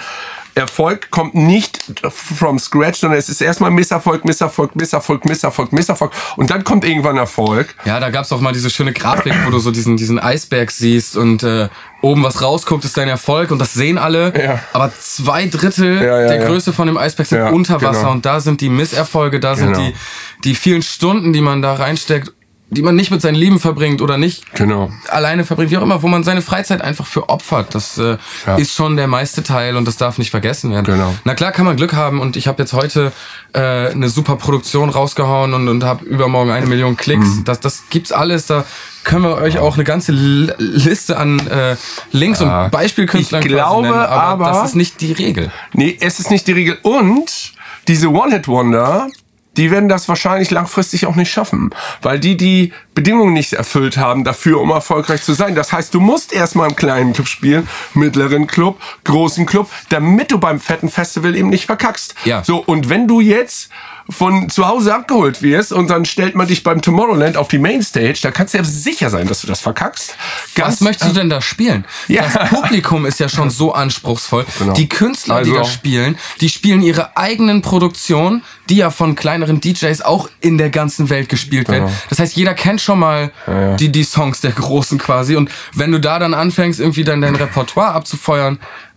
Erfolg kommt nicht from scratch, sondern es ist erstmal Misserfolg, Misserfolg, Misserfolg, Misserfolg, Misserfolg. Und dann kommt irgendwann Erfolg. Ja, da gab's auch mal diese schöne Grafik, wo du so diesen, diesen Eisberg siehst und äh, oben was rausguckt, ist dein Erfolg und das sehen alle. Ja. Aber zwei Drittel Ja, ja, der. Größe von dem Eisberg sind unter Wasser genau. und da sind die Misserfolge, da sind Genau. die, die vielen Stunden, die man da reinsteckt, die man nicht mit seinem Leben verbringt oder nicht Genau. alleine verbringt, wie auch immer, wo man seine Freizeit einfach für opfert. Das äh, Ja. ist schon der meiste Teil und das darf nicht vergessen werden. Genau. Na klar kann man Glück haben und ich habe jetzt heute äh, eine super Produktion rausgehauen und, und habe übermorgen eine Million Klicks. Mhm. Das, das gibt's alles. Da können wir euch auch eine ganze Liste an äh, Links und Beispielkünstlern Ich glaube nennen, aber, aber- das ist nicht die Regel. Nee, es ist nicht die Regel. Und diese One-Hit-Wonder, die werden das wahrscheinlich langfristig auch nicht schaffen. Weil die die Bedingungen nicht erfüllt haben dafür, um erfolgreich zu sein. Das heißt, du musst erstmal im kleinen Club spielen, mittleren Club, großen Club, damit du beim fetten Festival eben nicht verkackst. Ja. So, und wenn du jetzt von zu Hause abgeholt wirst und dann stellt man dich beim Tomorrowland auf die Mainstage, da kannst du ja sicher sein, dass du das verkackst. Was möchtest du denn da spielen? Ja. Das Publikum ist ja schon so anspruchsvoll. Genau. Die Künstler, die Also- da spielen, die spielen ihre eigenen Produktionen, die ja von kleineren DJs auch in der ganzen Welt gespielt werden. Genau. Das heißt, jeder kennt schon mal die, die Songs der Großen quasi. Und wenn du da dann anfängst, irgendwie dann dein Repertoire abzufeuern, äh,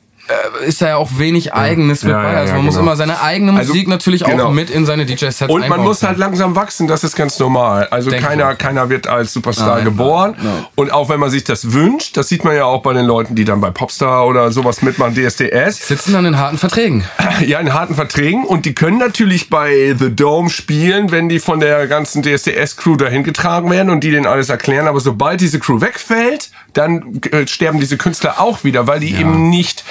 ist da ja auch wenig Eigenes mit Ja, bei. ja, also ja, man muss genau. immer seine eigene Also, Musik natürlich genau. auch mit in seine DJ-Sets Und man muss halt langsam wachsen, das ist ganz normal. Also keiner, keiner wird als Superstar Nein, geboren. nein. Und auch wenn man sich das wünscht, das sieht man ja auch bei den Leuten, die dann bei Popstar oder sowas mitmachen, DSDS. Sitzen dann in harten Verträgen. Ja, in harten Verträgen. Und die können natürlich bei The Dome spielen, wenn die von der ganzen DSDS-Crew dahin getragen werden und die denen alles erklären. Aber sobald diese Crew wegfällt, dann äh, sterben diese Künstler auch wieder, weil die eben nicht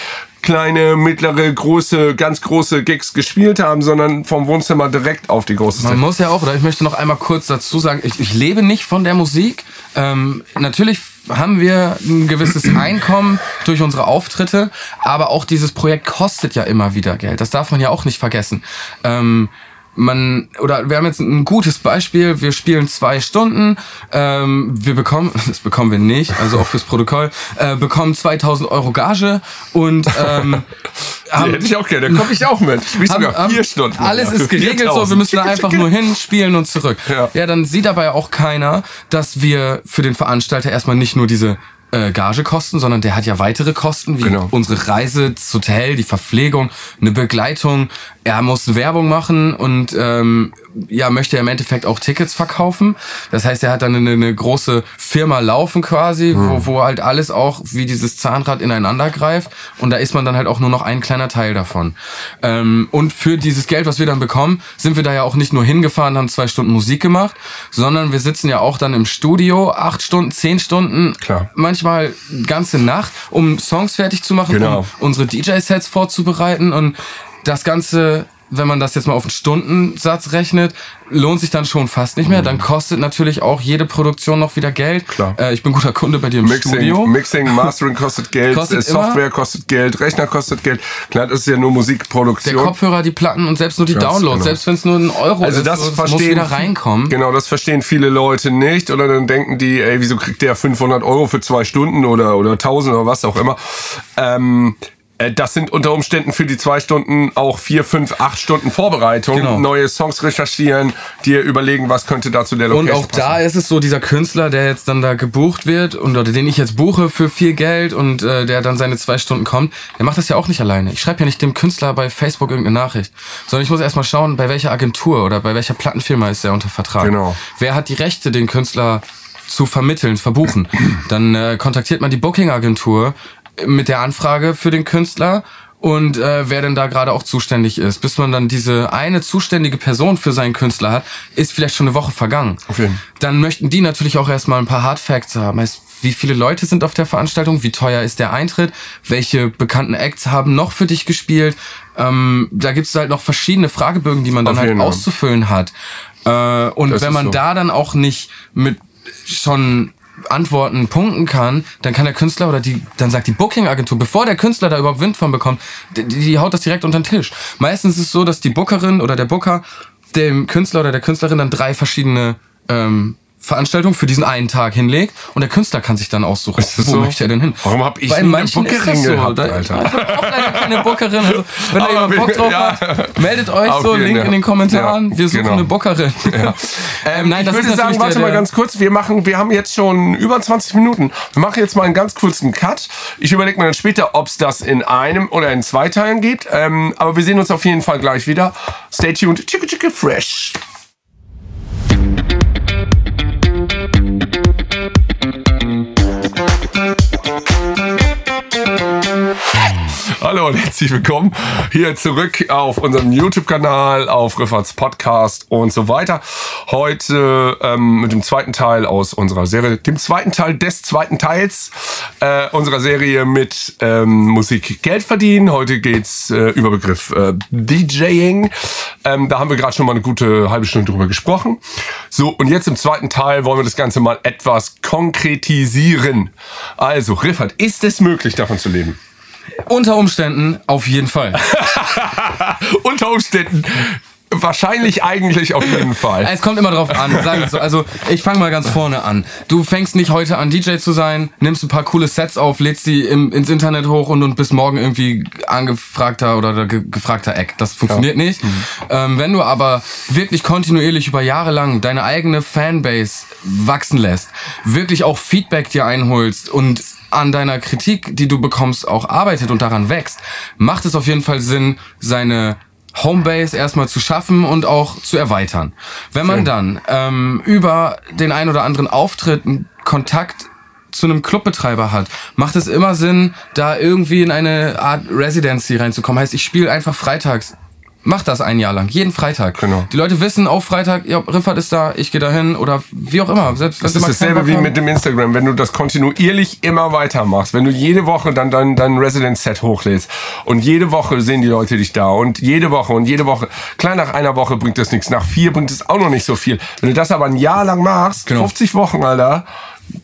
kleine, mittlere, große, ganz große Gigs gespielt haben, sondern vom Wohnzimmer direkt auf die große Man Stage. muss ja auch, oder ich möchte noch einmal kurz dazu sagen, ich, ich lebe nicht von der Musik. Ähm, natürlich haben wir ein gewisses Einkommen durch unsere Auftritte, aber auch dieses Projekt kostet ja immer wieder Geld. Das darf man ja auch nicht vergessen. Ähm, man oder wir haben jetzt ein gutes Beispiel. Wir spielen zwei Stunden. Ähm, wir bekommen, das bekommen wir nicht, also auch fürs Protokoll, äh, bekommen 2000 Euro Gage und ähm, Die hätte ich auch gerne, da komme ich auch mit. Spielst haben- sogar haben- vier Stunden. Alles ist geregelt so, 4000. wir müssen da einfach nur hin, spielen und zurück. Ja. Ja. dann sieht dabei auch keiner, dass wir für den Veranstalter erstmal nicht nur diese äh, Gage kosten, sondern der hat ja weitere Kosten, wie Genau. unsere Reise, das Hotel, die Verpflegung, eine Begleitung. Er muss Werbung machen und ähm, ja, möchte im Endeffekt auch Tickets verkaufen. Das heißt, er hat dann eine, eine große Firma laufen quasi, Hm. wo, wo halt alles auch wie dieses Zahnrad ineinander greift. Und da ist man dann halt auch nur noch ein kleiner Teil davon. Ähm, und für dieses Geld, was wir dann bekommen, sind wir da ja auch nicht nur hingefahren, haben zwei Stunden Musik gemacht, sondern wir sitzen ja auch dann im Studio acht Stunden, zehn Stunden, Klar. manchmal ganze Nacht, um Songs fertig zu machen, Genau. um unsere DJ-Sets vorzubereiten und das Ganze, wenn man das jetzt mal auf einen Stundensatz rechnet, lohnt sich dann schon fast nicht mehr. Dann kostet natürlich auch jede Produktion noch wieder Geld. Mhm. Klar. Äh, ich bin guter Kunde bei dir im Studio. Mixing, Mixing, Mastering kostet Geld, Kostet äh, Software kostet Geld, Rechner kostet Geld. Klar, das ist ja nur Der Musikproduktion. Kopfhörer, die Platten und selbst nur die Ganz Downloads, genau. selbst wenn es nur ein Euro Also ist, das es verstehen muss wieder reinkommen. Genau, das verstehen viele Leute nicht oder dann denken die, ey, wieso kriegt der 500 Euro für zwei Stunden oder oder 1000 oder was auch immer. Ähm, äh, das sind unter Umständen für die zwei Stunden auch vier, fünf, acht Stunden Vorbereitung, Genau. neue Songs recherchieren, dir überlegen, was könnte da zu der Und Location auch da ist es so, dieser Künstler, der jetzt dann da gebucht wird und oder den ich jetzt buche für viel Geld und äh, der dann seine zwei Stunden kommt, der macht das ja auch nicht alleine. Ich schreibe ja nicht dem Künstler bei Facebook irgendeine Nachricht, sondern ich muss erstmal schauen, bei welcher Agentur oder bei welcher Plattenfirma ist er unter Vertrag. Genau. Wer hat die Rechte, den Künstler zu vermitteln, verbuchen? Dann äh, kontaktiert man die Booking-Agentur mit der Anfrage für den Künstler und äh, wer denn da gerade auch zuständig ist. Bis man dann diese eine zuständige Person für seinen Künstler hat, ist vielleicht schon eine Woche vergangen. Jeden. Dann möchten die natürlich auch erstmal ein paar Hard Facts haben. Heißt, wie viele Leute sind auf der Veranstaltung? Wie teuer ist der Eintritt? Welche bekannten Acts haben noch für dich gespielt? Ähm, da gibt es halt noch verschiedene Fragebögen, die man dann halt auszufüllen hat. Äh, und Das wenn man so. da dann auch nicht mit schon Antworten punkten kann, dann kann der Künstler oder die, dann sagt die Booking-Agentur, bevor der Künstler da überhaupt Wind von bekommt, die, die haut das direkt unter den Tisch. Meistens ist es so, dass die Bookerin oder der Booker dem Künstler oder der Künstlerin dann drei verschiedene ähm, Veranstaltungen für diesen einen Tag hinlegt und der Künstler kann sich dann aussuchen, wo so? möchte er denn hin. Warum hab ich Bei eine manchen das Bookerin so. gehabt, Alter? Ich hab auch leider keine Bookerin. Also, wenn da jemand Bock drauf ja. hat, meldet euch Auf so, jeden Link Fall. in den Kommentaren. Ja, Wir suchen genau. eine Bookerin. Ähm, nein, ich das würde sagen, warte der, mal ganz kurz. Wir machen, wir haben jetzt schon über 20 Minuten. Wir machen jetzt mal einen ganz kurzen Cut. Ich überlege mir dann später, ob es das in einem oder in zwei Teilen gibt. Ähm, aber wir sehen uns auf jeden Fall gleich wieder. Stay tuned. Chicka chicka fresh. Thank you. Hallo und herzlich willkommen hier zurück auf unserem YouTube-Kanal, auf Rifferts Podcast und so weiter. Heute ähm, mit dem zweiten Teil aus unserer Serie, dem zweiten Teil des zweiten Teils äh, unserer Serie mit ähm, Musik Geld verdienen. Heute geht's äh, über Begriff äh, DJing. Ähm, da haben wir gerade schon mal eine gute halbe Stunde drüber gesprochen. So, und jetzt im zweiten Teil wollen wir das Ganze mal etwas konkretisieren. Also, Riffert, ist es möglich, davon zu leben? Unter Umständen auf jeden Fall. Unter Umständen wahrscheinlich eigentlich auf jeden Fall. Es kommt immer drauf an, sagen wir so. Also ich fange mal ganz vorne an. Du fängst nicht heute an, DJ zu sein, nimmst ein paar coole Sets auf, lädst die im, ins Internet hoch und, und bist morgen irgendwie angefragter oder ge gefragter Eck. Das funktioniert ja. nicht. Mhm. Ähm, wenn du aber wirklich kontinuierlich über Jahre lang deine eigene Fanbase wachsen lässt, wirklich auch Feedback dir einholst und an deiner Kritik, die du bekommst, auch arbeitet und daran wächst, macht es auf jeden Fall Sinn, seine Homebase erstmal zu schaffen und auch zu erweitern. Wenn man dann ähm, über den ein oder anderen Auftritt einen Kontakt zu einem Clubbetreiber hat, macht es immer Sinn, da irgendwie in eine Art Residency reinzukommen. Heißt, ich spiele einfach freitags Mach das ein Jahr lang, jeden Freitag. Genau. Die Leute wissen auf Freitag, ja, Riffert ist da, ich gehe dahin oder wie auch immer. Selbst das ist dasselbe wie mit dem Instagram. Wenn du das kontinuierlich immer weitermachst, wenn du jede Woche dann dein, dein Residence-Set hochlädst und jede Woche sehen die Leute dich da und jede Woche und jede Woche, klar nach einer Woche bringt das nichts, nach vier bringt es auch noch nicht so viel. Wenn du das aber ein Jahr lang machst, genau. 50 Wochen, Alter,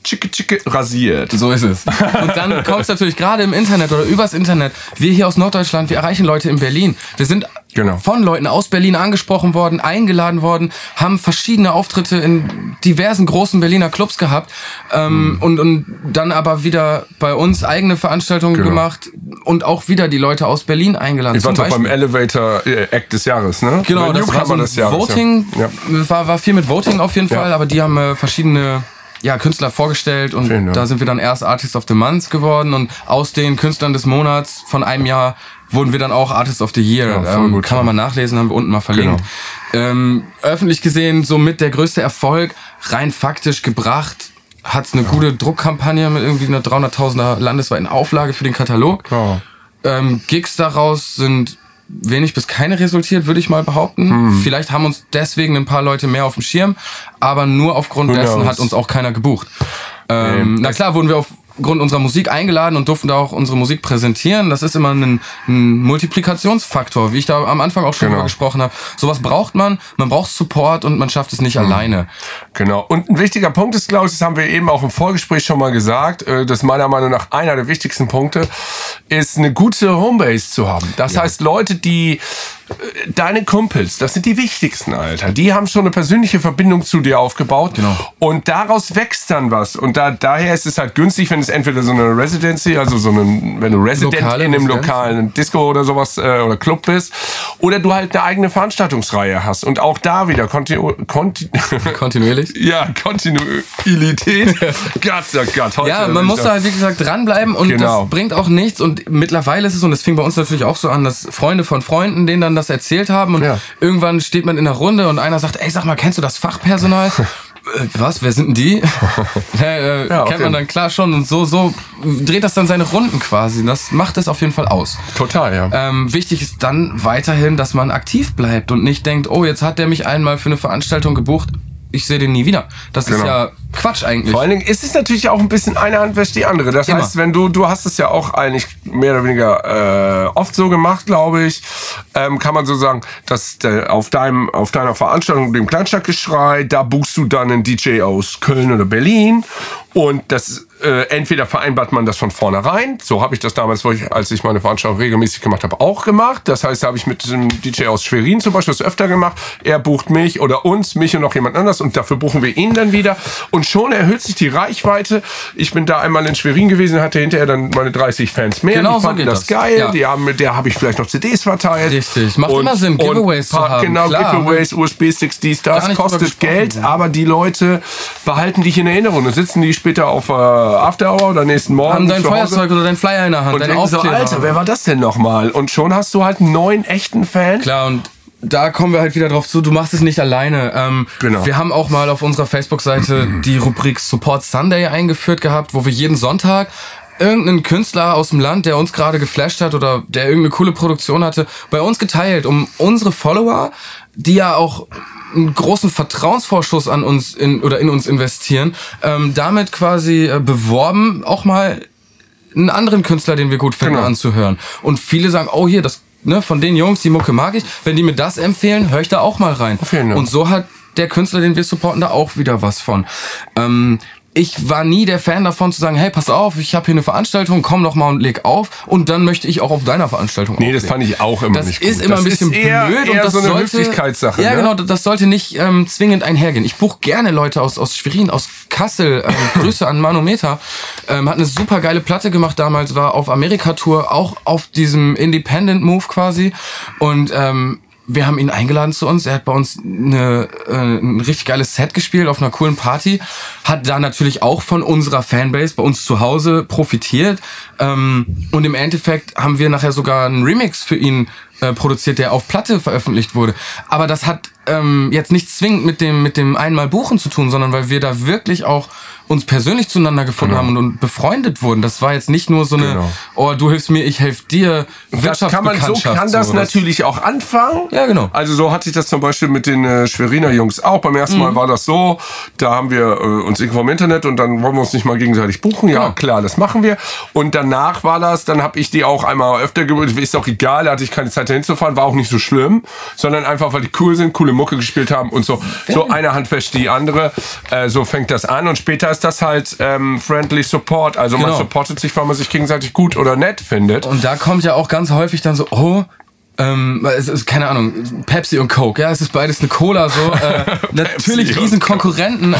Chicke, chicke, rasiert. So ist es. Und dann kommt es natürlich gerade im Internet oder übers Internet. Wir hier aus Norddeutschland, wir erreichen Leute in Berlin. Wir sind genau. von Leuten aus Berlin angesprochen worden, eingeladen worden, haben verschiedene Auftritte in diversen großen Berliner Clubs gehabt ähm, mhm. und, und dann aber wieder bei uns eigene Veranstaltungen genau. gemacht und auch wieder die Leute aus Berlin eingeladen. Ich war doch beim Elevator äh, Act des Jahres, ne? Genau, das war so des Jahres, Voting, ja. war, war viel mit Voting auf jeden Fall, ja. aber die haben äh, verschiedene ja, Künstler vorgestellt und da sind wir dann erst Artist of the Month geworden und aus den Künstlern des Monats von einem Jahr wurden wir dann auch Artist of the Year. Ja, ähm, kann man mal nachlesen, haben wir unten mal verlinkt. Genau. Ähm, öffentlich gesehen somit der größte Erfolg, rein faktisch gebracht, hat es eine ja. gute Druckkampagne mit irgendwie einer 300.000er landesweiten Auflage für den Katalog. Ja. Ähm, Gigs daraus sind wenig bis keine resultiert, würde ich mal behaupten. Hm. Vielleicht haben uns deswegen ein paar Leute mehr auf dem Schirm, aber nur aufgrund dessen hat uns auch keiner gebucht. Ähm, na klar wurden wir auf Grund unserer Musik eingeladen und durften da auch unsere Musik präsentieren. Das ist immer ein, ein Multiplikationsfaktor, wie ich da am Anfang auch schon genau. gesprochen habe. Sowas braucht man, man braucht Support und man schafft es nicht mhm. alleine. Genau. Und ein wichtiger Punkt ist, glaube ich, das haben wir eben auch im Vorgespräch schon mal gesagt, äh, das ist meiner Meinung nach einer der wichtigsten Punkte, ist eine gute Homebase zu haben. Das ja. heißt, Leute, die deine Kumpels, das sind die wichtigsten, Alter. Die haben schon eine persönliche Verbindung zu dir aufgebaut. Genau. Und daraus wächst dann was. Und da, daher ist es halt günstig, wenn es entweder so eine Residency, also so eine, wenn du Resident Lokale in einem lokalen Disco oder sowas äh, oder Club bist, oder du halt eine eigene Veranstaltungsreihe hast. Und auch da wieder kontinu konti kontinuierlich. ja, Kontinuität. Gott, oh Gott. Heute ja, man muss da halt, wie gesagt, dranbleiben und genau. das bringt auch nichts. Und mittlerweile ist es, und das fing bei uns natürlich auch so an, dass Freunde von Freunden, denen dann das erzählt haben und ja. irgendwann steht man in der Runde und einer sagt, ey, sag mal, kennst du das Fachpersonal? Äh, was? Wer sind denn die? äh, ja, kennt man dann klar schon und so, so dreht das dann seine Runden quasi. Das macht es auf jeden Fall aus. Total, ja. Ähm, wichtig ist dann weiterhin, dass man aktiv bleibt und nicht denkt, oh, jetzt hat der mich einmal für eine Veranstaltung gebucht ich sehe den nie wieder. Das genau. ist ja Quatsch eigentlich. Vor allen Dingen ist es natürlich auch ein bisschen eine Hand wäscht die andere. Das Immer. heißt, wenn du, du hast es ja auch eigentlich mehr oder weniger äh, oft so gemacht, glaube ich, ähm, kann man so sagen, dass der, auf deinem, auf deiner Veranstaltung, dem Kleinstadtgeschrei, da buchst du dann einen DJ aus Köln oder Berlin und das äh, entweder vereinbart man das von vornherein, so habe ich das damals, ich, als ich meine Veranstaltung regelmäßig gemacht habe, auch gemacht. Das heißt, da habe ich mit einem DJ aus Schwerin zum Beispiel das öfter gemacht. Er bucht mich oder uns, mich und noch jemand anders und dafür buchen wir ihn dann wieder. Und schon erhöht sich die Reichweite. Ich bin da einmal in Schwerin gewesen, hatte hinterher dann meine 30 Fans mehr. Genau, die fanden so das, das geil. Ja. Die haben, mit der habe ich vielleicht noch CDs verteilt. Richtig, macht und, immer Sinn, Giveaways zu haben. Genau, Klar. Giveaways, USB-Sticks, dies, das, kostet Geld, aber die Leute behalten dich in Erinnerung und sitzen die später auf äh, After Hour oder nächsten Morgen. Haben dein Feuerzeug oder dein Flyer in der Hand, und dein so, Alter, wer war das denn nochmal? Und schon hast du halt einen neuen echten Fan. Klar, und da kommen wir halt wieder drauf zu, du machst es nicht alleine. Ähm, genau. Wir haben auch mal auf unserer Facebook-Seite die Rubrik Support Sunday eingeführt gehabt, wo wir jeden Sonntag irgendeinen Künstler aus dem Land, der uns gerade geflasht hat oder der irgendeine coole Produktion hatte, bei uns geteilt, um unsere Follower, die ja auch einen großen Vertrauensvorschuss an uns in, oder in uns investieren, ähm, damit quasi äh, beworben, auch mal einen anderen Künstler, den wir gut finden, genau. anzuhören. Und viele sagen, oh hier, das, ne, von den Jungs, die Mucke mag ich. Wenn die mir das empfehlen, höre ich da auch mal rein. Und so hat der Künstler, den wir supporten, da auch wieder was von. Ähm, ich war nie der Fan davon zu sagen, hey, pass auf, ich habe hier eine Veranstaltung, komm doch mal und leg auf und dann möchte ich auch auf deiner Veranstaltung Nee, das fand ich auch immer das nicht gut. ist immer das ein bisschen ist eher, blöd eher und das so eine sollte, Höflichkeitssache. Ja, ne? genau, das sollte nicht ähm, zwingend einhergehen. Ich buche gerne Leute aus, aus Schwerin, aus Kassel. Ähm, Grüße an Manometer. Ähm, hat eine super geile Platte gemacht damals, war auf Amerika-Tour, auch auf diesem Independent-Move quasi. Und ähm, wir haben ihn eingeladen zu uns. Er hat bei uns eine, äh, ein richtig geiles Set gespielt auf einer coolen Party. Hat da natürlich auch von unserer Fanbase bei uns zu Hause profitiert. Ähm, und im Endeffekt haben wir nachher sogar einen Remix für ihn äh, produziert, der auf Platte veröffentlicht wurde. Aber das hat ähm, jetzt nicht zwingend mit dem, mit dem einmal Buchen zu tun, sondern weil wir da wirklich auch uns persönlich zueinander gefunden haben und, und befreundet wurden. Das war jetzt nicht nur so eine, Genau. oh, du hilfst mir, ich helfe dir, Das kann man so kann das so. natürlich auch anfangen. Ja, genau. Also so hatte ich das zum Beispiel mit den äh, Schweriner Jungs auch. Beim ersten Mhm. Mal war das so, da haben wir äh, uns irgendwo im Internet und dann wollen wir uns nicht mal gegenseitig buchen. Ja, Genau. klar, das machen wir. Und danach war das, dann habe ich die auch einmal öfter gebucht. Ist auch egal, da hatte ich keine Zeit dahin zu fahren, war auch nicht so schlimm, sondern einfach, weil die cool sind, coole Mucke gespielt haben und so. So eine Hand wäscht die andere. Äh, so fängt das an und später ist das halt ähm, friendly support. Also man Genau. supportet sich, weil man sich gegenseitig gut oder nett findet. Und da kommt ja auch ganz häufig dann so, oh, ähm, es ist, keine Ahnung, Pepsi und Coke, ja, es ist beides eine Cola, so, äh, natürlich riesen Konkurrenten, äh,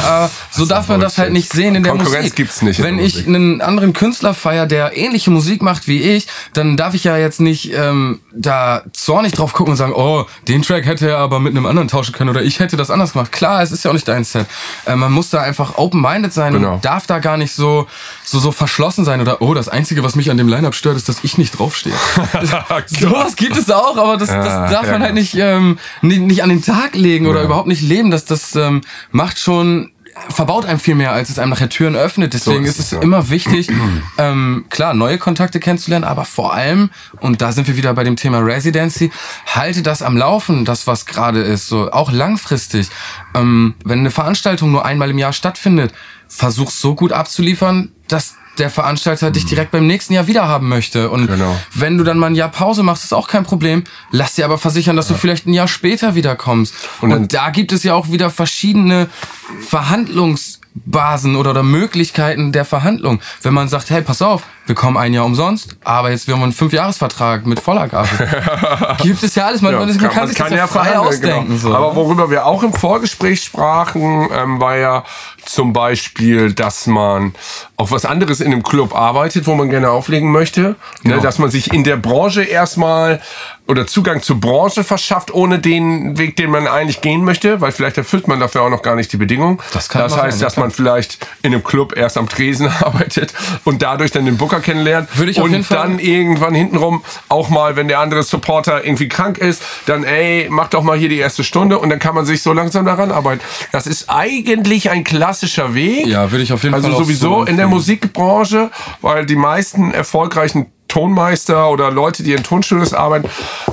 so darf man das halt nicht sehen in der Konkurrenz Musik. gibt's nicht Wenn ich einen anderen Künstler feier, der ähnliche Musik macht wie ich, dann darf ich ja jetzt nicht ähm, da zornig drauf gucken und sagen, oh, den Track hätte er aber mit einem anderen tauschen können oder ich hätte das anders gemacht. Klar, es ist ja auch nicht dein Set. Äh, man muss da einfach open-minded sein Genau. und darf da gar nicht so, so, so verschlossen sein oder, oh, das Einzige, was mich an dem Line-Up stört, ist, dass ich nicht draufstehe. Sowas gibt es auch, aber das, das Ja, darf ja, man halt genau. nicht, ähm, nicht, nicht an den Tag legen oder überhaupt nicht leben. Das, das ähm, macht schon verbaut einem viel mehr, als es einem nachher Türen öffnet. Deswegen ist ist es, ja. immer wichtig, ähm, klar, neue Kontakte kennenzulernen, aber vor allem, und da sind wir wieder bei dem Thema Residency, halte das am Laufen, das was gerade ist, so auch langfristig. Ähm, wenn eine Veranstaltung nur einmal im Jahr stattfindet, versuch so gut abzuliefern, dass der Veranstalter dich direkt beim nächsten Jahr wieder haben möchte. Und Genau. wenn du dann mal ein Jahr Pause machst, ist auch kein Problem. Lass dir aber versichern, dass du vielleicht ein Jahr später wiederkommst. Und, Und da gibt es ja auch wieder verschiedene Verhandlungsbasen oder, oder Möglichkeiten der Verhandlung. Wenn man sagt, hey, pass auf, wir kommen ein Jahr umsonst, aber jetzt wir haben einen Fünfjahresvertrag mit Vollergabe. gibt es ja alles. Man, Ja, man, man kann, sich das ja frei ausdenken. genau. So. Aber worüber wir auch im Vorgespräch sprachen, ähm, war ja zum Beispiel, dass man auch was anderes in einem Club arbeitet, wo man gerne auflegen möchte. Genau. Ne, dass man sich in der Branche erstmal oder Zugang zur Branche verschafft, ohne den Weg, den man eigentlich gehen möchte, weil vielleicht erfüllt man dafür auch noch gar nicht die Bedingungen. Das kann das heißt, sein, dass man vielleicht in einem Club erst am Tresen arbeitet und dadurch dann den Booker kennenlernt Würde ich auf und jeden Fall- dann irgendwann hintenrum auch mal, wenn der andere Supporter irgendwie krank ist, dann ey, mach doch mal hier die erste Stunde und dann kann man sich so langsam daran arbeiten. Das ist eigentlich ein klassischer Weg. Ja, würde ich auf jeden also Fall auch sowieso so in der. Musikbranche, weil die meisten erfolgreichen Tonmeister oder Leute, die in Tonstudios arbeiten,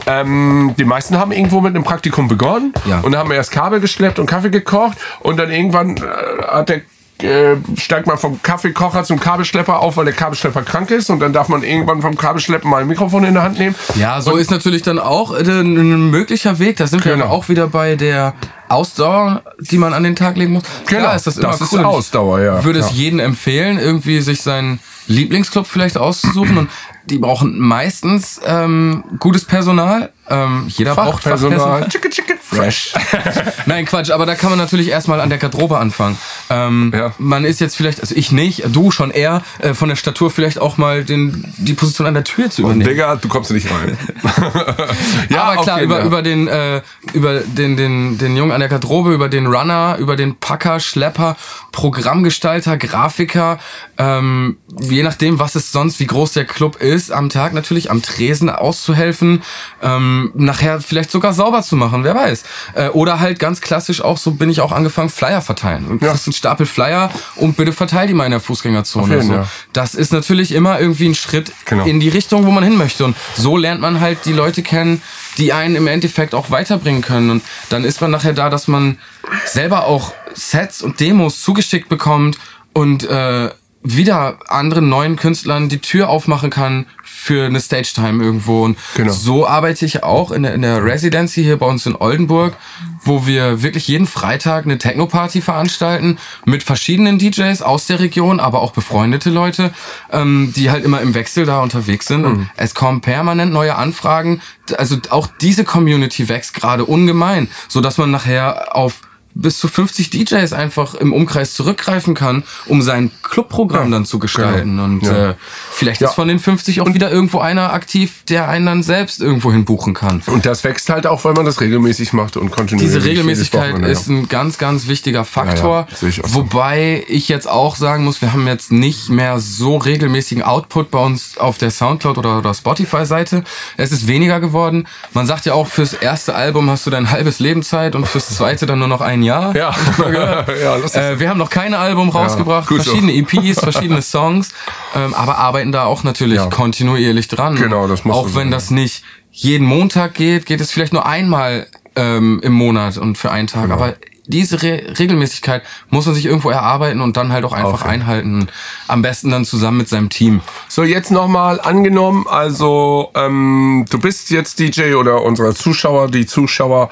ähm, die meisten haben irgendwo mit einem Praktikum begonnen Ja. und haben erst Kabel geschleppt und Kaffee gekocht und dann irgendwann äh, hat der äh, steigt man vom Kaffeekocher zum Kabelschlepper auf, weil der Kabelschlepper krank ist und dann darf man irgendwann vom Kabelschleppen mal ein Mikrofon in der Hand nehmen. Ja, so ist natürlich dann auch äh, ein möglicher Weg. Da sind wir Genau. aber auch wieder bei der Ausdauer, die man an den Tag legen muss. Genau, Klar ist das immer das ist cool. Und ich Ausdauer, ja. Würde es Ja. jedem empfehlen, irgendwie sich seinen Lieblingsclub vielleicht auszusuchen und die brauchen meistens ähm, gutes Personal. Ähm, jeder braucht Fachpersonal. Chicke, chicke, fresh. Nein, Quatsch, aber da kann man natürlich erstmal an der Garderobe anfangen. Ähm, Ja. Man ist jetzt vielleicht, also ich nicht, du schon eher, äh, von der Statur vielleicht auch mal den, die Position an der Tür zu übernehmen. Digga, du kommst nicht rein. aber auf klar, über, über den, äh, über den, den, den Jungen an der Garderobe, über den Runner, über den Packer, Schlepper, Programmgestalter, Grafiker, ähm, je nachdem, was es sonst, wie groß der Club ist, am Tag natürlich am Tresen auszuhelfen, ähm, nachher vielleicht sogar sauber zu machen, wer weiß. Äh, oder halt ganz klassisch auch, so bin ich auch angefangen, Flyer verteilen. Du kriegst einen Stapel Flyer und bitte verteil die mal in der Fußgängerzone. jeden, so. ja. Das ist natürlich immer irgendwie ein Schritt Genau. in die Richtung, wo man hin möchte. Und so lernt man halt die Leute kennen, die einen im Endeffekt auch weiterbringen können. Und dann ist man nachher da, dass man selber auch Sets und Demos zugeschickt bekommt und äh, wieder anderen neuen Künstlern die Tür aufmachen kann für eine Stage-Time irgendwo. Und Genau. so arbeite ich auch in der, in der Residency hier bei uns in Oldenburg, wo wir wirklich jeden Freitag eine Techno-Party veranstalten mit verschiedenen DJs aus der Region, aber auch befreundete Leute, ähm, die halt immer im Wechsel da unterwegs sind. Und es kommen permanent neue Anfragen. Also auch diese Community wächst gerade ungemein, so dass man nachher auf bis zu 50 DJs einfach im Umkreis zurückgreifen kann, um sein Clubprogramm dann zu gestalten. Und Ja. äh, vielleicht Ja. ist von den 50 auch wieder irgendwo einer aktiv, der einen dann selbst irgendwo hin buchen kann. Und das wächst halt auch, weil man das regelmäßig macht und kontinuierlich. Diese Regelmäßigkeit ist ja. ein ganz, ganz wichtiger Faktor. Ja, ja, ich so. Wobei ich jetzt auch sagen muss, wir haben jetzt nicht mehr so regelmäßigen Output bei uns auf der Soundcloud oder, oder Spotify-Seite. Es ist weniger geworden. Man sagt ja auch, fürs erste Album hast du dein halbes Leben Zeit und fürs zweite dann nur noch ein Jahr. Ja, ja. Äh, wir haben noch kein Album rausgebracht, so. verschiedene EPs, verschiedene Songs, ähm, aber arbeiten da auch natürlich Ja. kontinuierlich dran. Genau, das muss Auch wenn das nicht jeden Montag geht, geht es vielleicht nur einmal ähm, im Monat und für einen Genau. Tag. Aber diese Re Regelmäßigkeit muss man sich irgendwo erarbeiten und dann halt auch einfach Okay. einhalten. Am besten dann zusammen mit seinem Team. So, jetzt nochmal angenommen, also ähm, du bist jetzt DJ oder unsere Zuschauer, die Zuschauer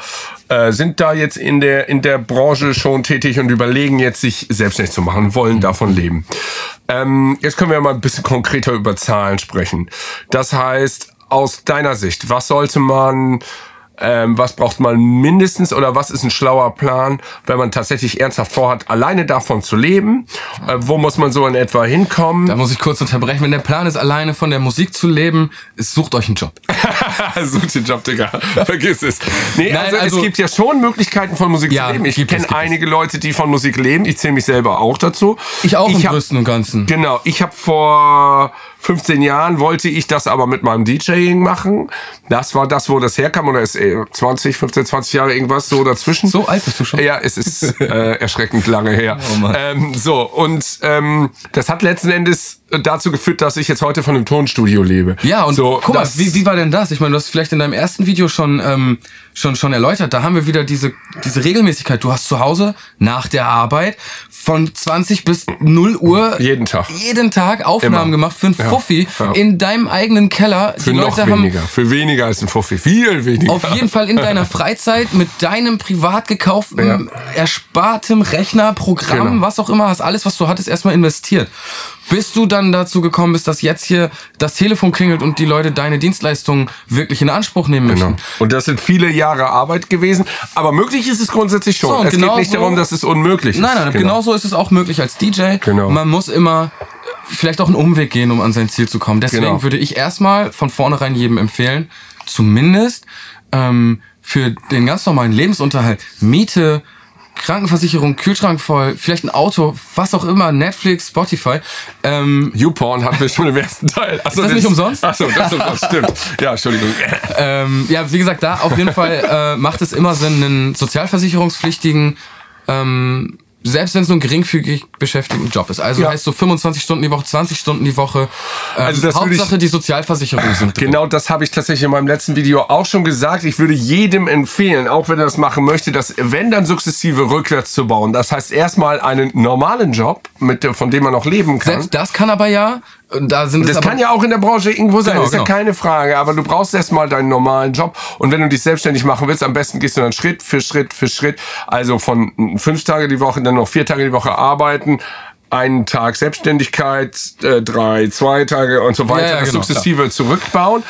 äh, sind da jetzt in der, in der Branche schon tätig und überlegen jetzt, sich selbstständig zu machen, wollen davon leben. Ähm, jetzt können wir mal ein bisschen konkreter über Zahlen sprechen. Das heißt, aus deiner Sicht, was sollte man ähm, was braucht man mindestens oder was ist ein schlauer Plan, wenn man tatsächlich ernsthaft vorhat, alleine davon zu leben? Äh, wo muss man so in etwa hinkommen? Da muss ich kurz unterbrechen. Wenn der Plan ist, alleine von der Musik zu leben, ist, sucht euch einen Job. Such den Job, Digga. Vergiss es. Nee, Nein, also, also- es gibt ja schon Möglichkeiten von Musik Ja, zu leben. Ich kenne gibt es. einige Leute, die von Musik leben. Ich zähle mich selber auch dazu. Ich auch im hab- Größten und Ganzen. Genau, ich habe vor 15 Jahren wollte ich das aber mit meinem DJing machen. Das war das, wo das herkam oder ist äh, 20, 15, 20 Jahre irgendwas so dazwischen. So alt bist du schon? Ja, es ist äh, erschreckend lange her. Oh ähm, so und ähm, das hat letzten Endes dazu geführt, dass ich jetzt heute von einem Tonstudio lebe. Ja, und so, guck mal, wie, wie war denn das? Ich meine, du hast vielleicht in deinem ersten Video schon, ähm, schon, schon erläutert, da haben wir wieder diese, diese Regelmäßigkeit. Du hast zu Hause nach der Arbeit von 20 bis 0 Uhr jeden Tag. jeden Tag Aufnahmen Immer. gemacht für einen Ja, Fuffi ja. in deinem eigenen Keller. Für Die noch Leute haben weniger. Für weniger als ein Fuffi. Viel weniger. auf jeden Fall in deiner Freizeit mit deinem privat gekauften, Ja. erspartem Rechner, Programm, Genau. was auch immer, hast alles, was du hattest, erstmal investiert. Bis du dann dazu gekommen bist, dass jetzt hier das Telefon klingelt und die Leute deine Dienstleistungen wirklich in Anspruch nehmen Genau. möchten. Und das sind viele Jahre Arbeit gewesen. Aber möglich ist es grundsätzlich schon. So, es genau geht nicht so- darum, dass es unmöglich ist. Nein, nein, genauso ist es auch möglich als DJ. Genau. Man muss immer vielleicht auch einen Umweg gehen, um an sein Ziel zu kommen. Deswegen Genau. würde ich erstmal von vornherein jedem empfehlen, zumindest ähm, für den ganz normalen Lebensunterhalt, Miete, Krankenversicherung, Kühlschrank voll, vielleicht ein Auto, was auch immer, Netflix, Spotify. Ähm, YouPorn hatten wir schon im ersten Teil. Achso, das nicht umsonst? Achso, das ist umsonst, stimmt. Ja, Entschuldigung. ähm, ja, wie gesagt, da auf jeden Fall äh, macht es immer Sinn, einen sozialversicherungspflichtigen, ähm, selbst wenn es nur ein geringfügig beschäftigten Job ist. Also Ja. heißt so 25 Stunden die Woche, 20 Stunden die Woche. Ähm, Also das würde ich- Hauptsache die Sozialversicherung sind drin. Genau das habe ich tatsächlich in meinem letzten Video auch schon gesagt. Ich würde jedem empfehlen, auch wenn er das machen möchte, das wenn dann sukzessive rückwärts zu bauen. Das heißt erstmal einen normalen Job, mit, von dem man noch leben kann. Selbst das kann aber ja, äh, da sind es Das kann ja auch in der Branche irgendwo sein, Genau, ist genau. ja keine Frage. Aber du brauchst erstmal deinen normalen Job. Und wenn du dich selbstständig machen willst, am besten gehst du dann Schritt für Schritt für Schritt. Also von fünf Tage die Woche, dann noch vier Tage die Woche arbeiten. Einen Tag Selbstständigkeit, äh, drei, zwei Tage und so weiter, Ja, ja, genau, sukzessive zurückbauen.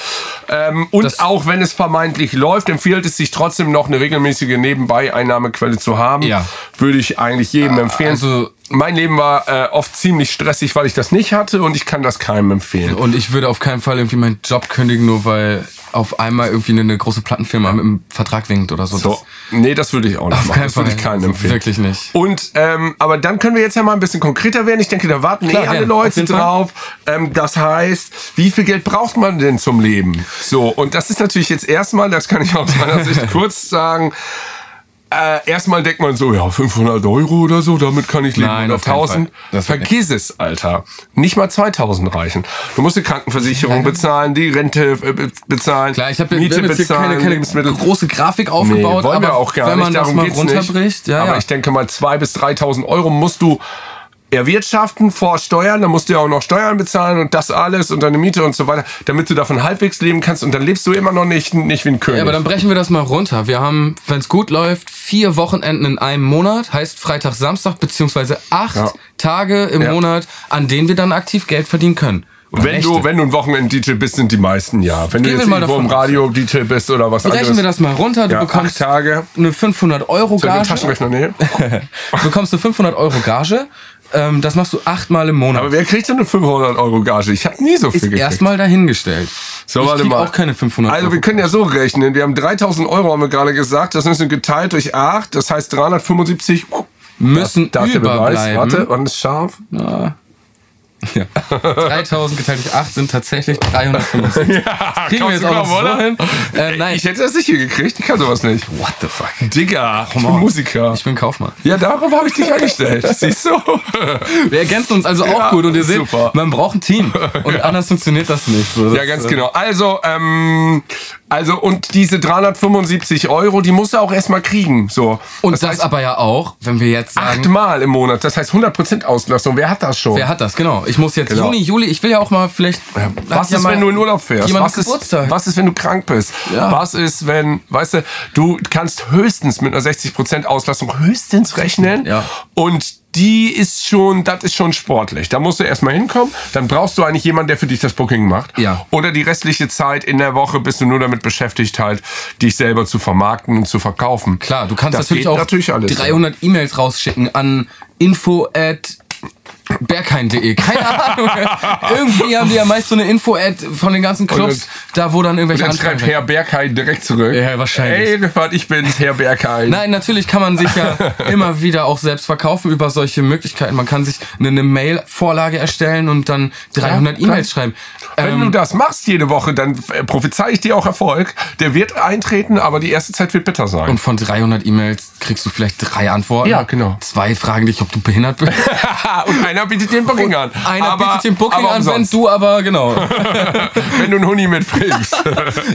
Ähm, und Das- auch wenn es vermeintlich läuft, empfiehlt es sich trotzdem noch eine regelmäßige Nebenbei-Einnahmequelle zu haben. Ja. Würde ich eigentlich jedem empfehlen. also- mein Leben war äh, oft ziemlich stressig, weil ich das nicht hatte und ich kann das keinem empfehlen. und ich würde auf keinen Fall irgendwie meinen Job kündigen, nur weil auf einmal irgendwie eine, eine große Plattenfirma mit einem Vertrag winkt oder so. So, nee, das würde ich auch nicht Auf machen. keinen Das würde ich keinem Also empfehlen. wirklich nicht. Und ähm, aber dann können wir jetzt ja mal ein bisschen konkreter werden. Ich denke, da warten Klar, eh alle. Auf Leute drauf. Ähm, das heißt, wie viel Geld braucht man denn zum Leben? So, und das ist natürlich jetzt erstmal, das kann ich aus meiner Sicht kurz sagen. Äh, erstmal denkt man so, ja, 500 Euro oder so, damit kann ich leben. Nein, auf keinen 1000. Fall. Das wird Vergiss es, Alter. Nicht mal 2000 reichen. Du musst die Krankenversicherung bezahlen, die Rente äh, be- bezahlen, Klar, ich habe Miete hab jetzt hier bezahlen, keine, keine Lebensmittel. große Grafik Nee, aufgebaut, wollen aber wir auch gar wenn man nicht. das Darum mal geht's runterbricht, nicht. ja, aber ja. ich denke mal 2.000 bis 3.000 Euro musst du erwirtschaften vor Steuern, dann musst du ja auch noch Steuern bezahlen und das alles und deine Miete und so weiter, damit du davon halbwegs leben kannst und dann lebst du immer noch nicht, nicht wie ein König. Ja, aber dann brechen wir das mal runter. Wir haben, wenn es gut läuft, vier Wochenenden in einem Monat, heißt Freitag, Samstag, beziehungsweise acht Ja. Tage im Ja. Monat, an denen wir dann aktiv Geld verdienen können. Wenn du, wenn du ein Wochenend-DJ bist, sind die meisten ja. Wenn du Gehen wir jetzt irgendwo im aus. Radio-DJ bist oder was anderes. Rechnen wir das mal runter. Du ja, bekommst Tage. eine 500 Euro Gage. Taschenrechner nehmen? Du bekommst eine 500 Euro Gage. Ähm, das machst du achtmal im Monat. Aber wer kriegt denn eine 500 Euro Gage? Ich habe nie so viel ist gekriegt. erstmal dahingestellt. So, ich warte mal. auch keine 500 Also Euro. wir können ja so rechnen. Wir haben 3000 Euro, haben wir gerade gesagt. Das müssen geteilt durch 8. Das heißt 375. Müssen da ist der Beweis. überbleiben. Warte, wann ist scharf? Ja. 3000 geteilt durch 8 sind tatsächlich 375. Ja, Kriegen wir jetzt auch noch so hin? Äh, nein. Ich hätte das nicht hier gekriegt. Ich kann sowas nicht. What the fuck? Digga, ich bin. Musiker. Ich bin Kaufmann. Ja, darauf habe ich dich angestellt. Siehst du? Wir ergänzen uns also auch Ja, gut und ihr seht, super. man braucht ein Team. Und anders funktioniert das nicht. So, Ja, das, ganz äh, genau. Also, ähm, also und diese 375 Euro, die musst du auch erstmal kriegen. So. Und das, heißt, aber ja auch, wenn wir jetzt sagen, achtmal im Monat. Das heißt 100% Auslastung. Wer hat das schon? wer hat das? Genau. Ich muss jetzt Genau. Juni, Juli, ich will ja auch mal vielleicht. Was ja ist, mal wenn du in Urlaub fährst? Was ist, was ist, wenn du krank bist? Ja. Was ist, wenn, weißt du, du kannst höchstens mit einer 60% Auslastung höchstens rechnen. Ja. Und die ist schon, das ist schon sportlich. Da musst du erstmal hinkommen. Dann brauchst du eigentlich jemanden, der für dich das Booking macht. Ja. Oder die restliche Zeit in der Woche bist du nur damit beschäftigt, halt, dich selber zu vermarkten und zu verkaufen. Klar, du kannst Das natürlich auch natürlich alles, 300 E-Mails rausschicken an info at berghain.de. Keine Ahnung. Irgendwie haben die ja meist so eine Info-Ad von den ganzen Clubs, Und da wo dann irgendwelche Dann schreibt Herr Berghain direkt zurück. Ja, wahrscheinlich. Hey, Riffert, ich bin's, Herr Berghain. Nein, natürlich kann man sich ja immer wieder auch selbst verkaufen über solche Möglichkeiten. Man kann sich eine, eine Mail-Vorlage erstellen und dann 300 klar. E-Mails schreiben. Wenn Ähm, du das machst jede Woche, dann äh, prophezei ich dir auch Erfolg. Der wird eintreten, aber die erste Zeit wird bitter sein. und von 300 E-Mails kriegst du vielleicht drei Antworten. Ja, genau. Zwei fragen dich, ob du behindert bist. und einer bietet den Booking an. Einer aber, bietet den Booking an, wenn du aber, genau. wenn du einen Huni mitbringst.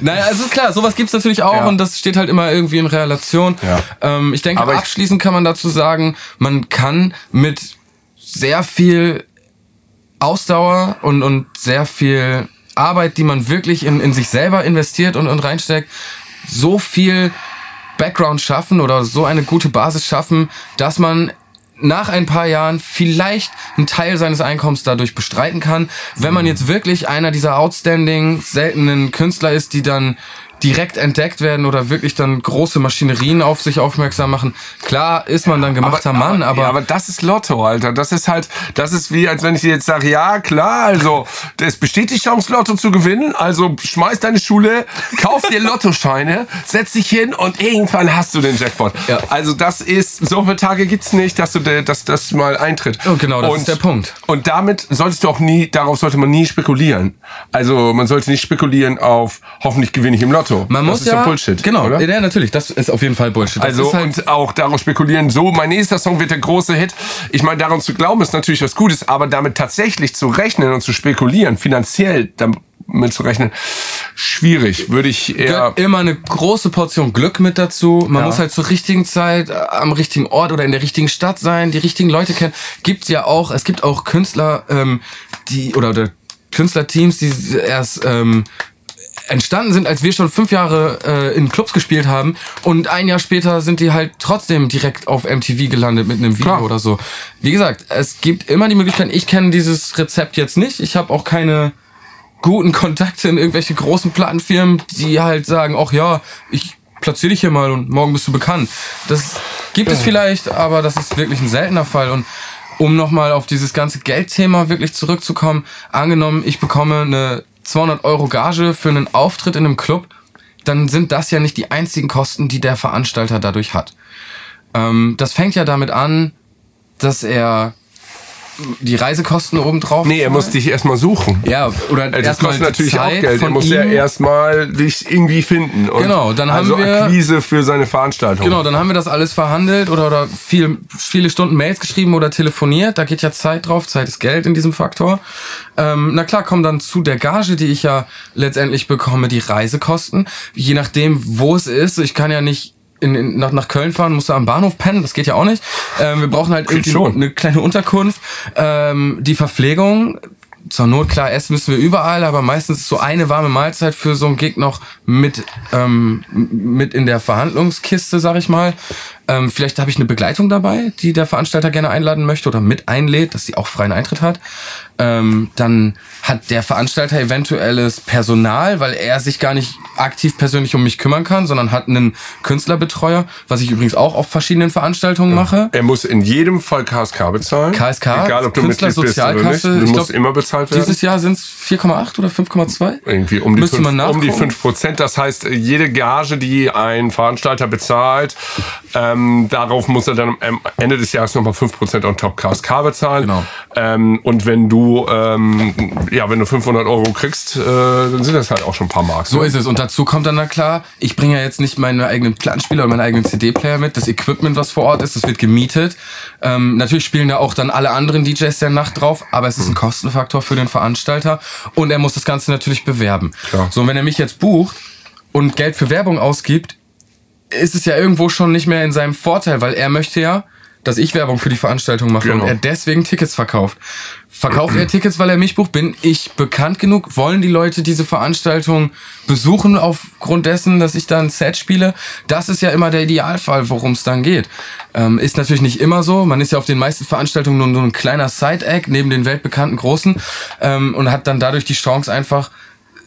Naja, also klar, sowas gibt's natürlich auch Ja. und das steht halt immer irgendwie in Relation. Ja. Ähm, ich denke, Aber abschließend kann man dazu sagen, man kann mit sehr viel Ausdauer und, und sehr viel Arbeit, die man wirklich in, in sich selber investiert und, und reinsteckt, so viel Background schaffen oder so eine gute Basis schaffen, dass man nach ein paar Jahren vielleicht einen Teil seines Einkommens dadurch bestreiten kann. Wenn man jetzt wirklich einer dieser outstanding, seltenen Künstler ist, die dann direkt entdeckt werden oder wirklich dann große Maschinerien auf sich aufmerksam machen. Klar ist man dann gemachter Mann, aber, ja, aber das ist Lotto, Alter. Das ist halt, das ist wie, als wenn ich dir jetzt sage, ja, klar, also, es besteht die Chance, Lotto zu gewinnen, also schmeiß deine Schule, kauf dir Lottoscheine, setz dich hin und irgendwann hast du den Jackpot. Ja. Also das ist, so viele Tage gibt's nicht, dass du, dass das mal eintritt. Oh, genau, das ist der Punkt. Und damit solltest du auch nie, darauf sollte man nie spekulieren. Also man sollte nicht spekulieren auf, hoffentlich gewinne ich im Lotto. Man muss das ist ja, Bullshit. Genau, oder? ja, natürlich, das ist auf jeden Fall Bullshit. Das Also halt, und auch darauf spekulieren, so mein nächster Song wird der große Hit. Ich meine, daran zu glauben ist natürlich was Gutes, aber damit tatsächlich zu rechnen und zu spekulieren, finanziell damit zu rechnen, schwierig, würde ich eher. gehört immer eine große Portion Glück mit dazu. Man Ja. muss halt zur richtigen Zeit äh, am richtigen Ort oder in der richtigen Stadt sein, die richtigen Leute kennen. Gibt's ja auch. Es gibt auch Künstler, ähm, die oder, oder Künstlerteams, die erst ähm, entstanden sind, als wir schon fünf Jahre äh, in Clubs gespielt haben und ein Jahr später sind die halt trotzdem direkt auf MTV gelandet mit einem Video Klar. oder so. Wie gesagt, es gibt immer die Möglichkeit, ich kenne dieses Rezept jetzt nicht, ich habe auch keine guten Kontakte in irgendwelche großen Plattenfirmen, die halt sagen, ach ja, ich platziere dich hier mal und morgen bist du bekannt. Das gibt es vielleicht, aber das ist wirklich ein seltener Fall und um nochmal auf dieses ganze Geldthema wirklich zurückzukommen, angenommen, ich bekomme eine 200 Euro Gage für einen Auftritt in einem Club, dann sind das ja nicht die einzigen Kosten, die der Veranstalter dadurch hat. Ähm, das fängt ja damit an, dass er die Reisekosten obendrauf. nee, er muss dich erstmal suchen. Ja, oder Also Das kostet natürlich auch Zeit Geld. Er muss ja ihm. erstmal dich irgendwie finden. Und Genau, dann haben also wir- Akquise für seine Veranstaltung. Genau, dann haben wir das alles verhandelt oder, oder viel, viele Stunden Mails geschrieben oder telefoniert. Da geht ja Zeit drauf. Zeit ist Geld in diesem Faktor. Ähm, na klar, kommen dann zu der Gage, die ich ja letztendlich bekomme, die Reisekosten. Je nachdem, wo es ist. Ich kann ja nicht in, in, nach, nach Köln fahren, musst du am Bahnhof pennen, das geht ja auch nicht. Ähm, wir brauchen halt irgendwie schon. eine kleine Unterkunft. Ähm, die Verpflegung, zur Not klar essen müssen wir überall, aber meistens ist so eine warme Mahlzeit für so einen Gig noch mit, ähm, mit in der Verhandlungskiste, sag ich mal. Ähm, vielleicht habe ich eine Begleitung dabei, die der Veranstalter gerne einladen möchte oder mit einlädt, dass sie auch freien Eintritt hat. Ähm, dann hat der Veranstalter eventuelles Personal, weil er sich gar nicht aktiv persönlich um mich kümmern kann, sondern hat einen Künstlerbetreuer, was ich übrigens auch auf verschiedenen Veranstaltungen mache. Er muss in jedem Fall KSK bezahlen. KSK, Egal, ob du Mitglied bist oder nicht. Du musst glaub, immer bezahlt werden. Dieses Jahr sind es 4,8 oder 5,2? irgendwie um die, Müsste fünf, man um die nachgucken. 5 Prozent. Das heißt, jede Gage, die ein Veranstalter bezahlt, ähm, darauf muss er dann am Ende des Jahres nochmal 5 Prozent on top KSK bezahlen. Genau. Ähm, und wenn du, ähm, ja, wenn du 500 Euro kriegst, äh, dann sind das halt auch schon ein paar Mark. So ne? ist es. Und dazu kommt dann, na klar, ich bringe ja jetzt nicht meine eigenen Plattenspieler oder meinen eigenen CD-Player mit. Das Equipment, was vor Ort ist, das wird gemietet. Ähm, natürlich spielen da auch dann alle anderen DJs der Nacht drauf, aber es ist ein Kostenfaktor für den Veranstalter und er muss das Ganze natürlich bewerben. Klar. So, und wenn er mich jetzt bucht und Geld für Werbung ausgibt, ist es ja irgendwo schon nicht mehr in seinem Vorteil, weil er möchte ja, dass ich Werbung für die Veranstaltung mache Genau. und er deswegen Tickets verkauft. Verkauft er Tickets, weil er mich bucht? Bin ich bekannt genug? Wollen die Leute diese Veranstaltung besuchen aufgrund dessen, dass ich da ein Set spiele? Das ist ja immer der Idealfall, worum es dann geht. Ähm, ist natürlich nicht immer so. Man ist ja auf den meisten Veranstaltungen nur, nur ein kleiner Side-Act neben den weltbekannten Großen ähm, und hat dann dadurch die Chance einfach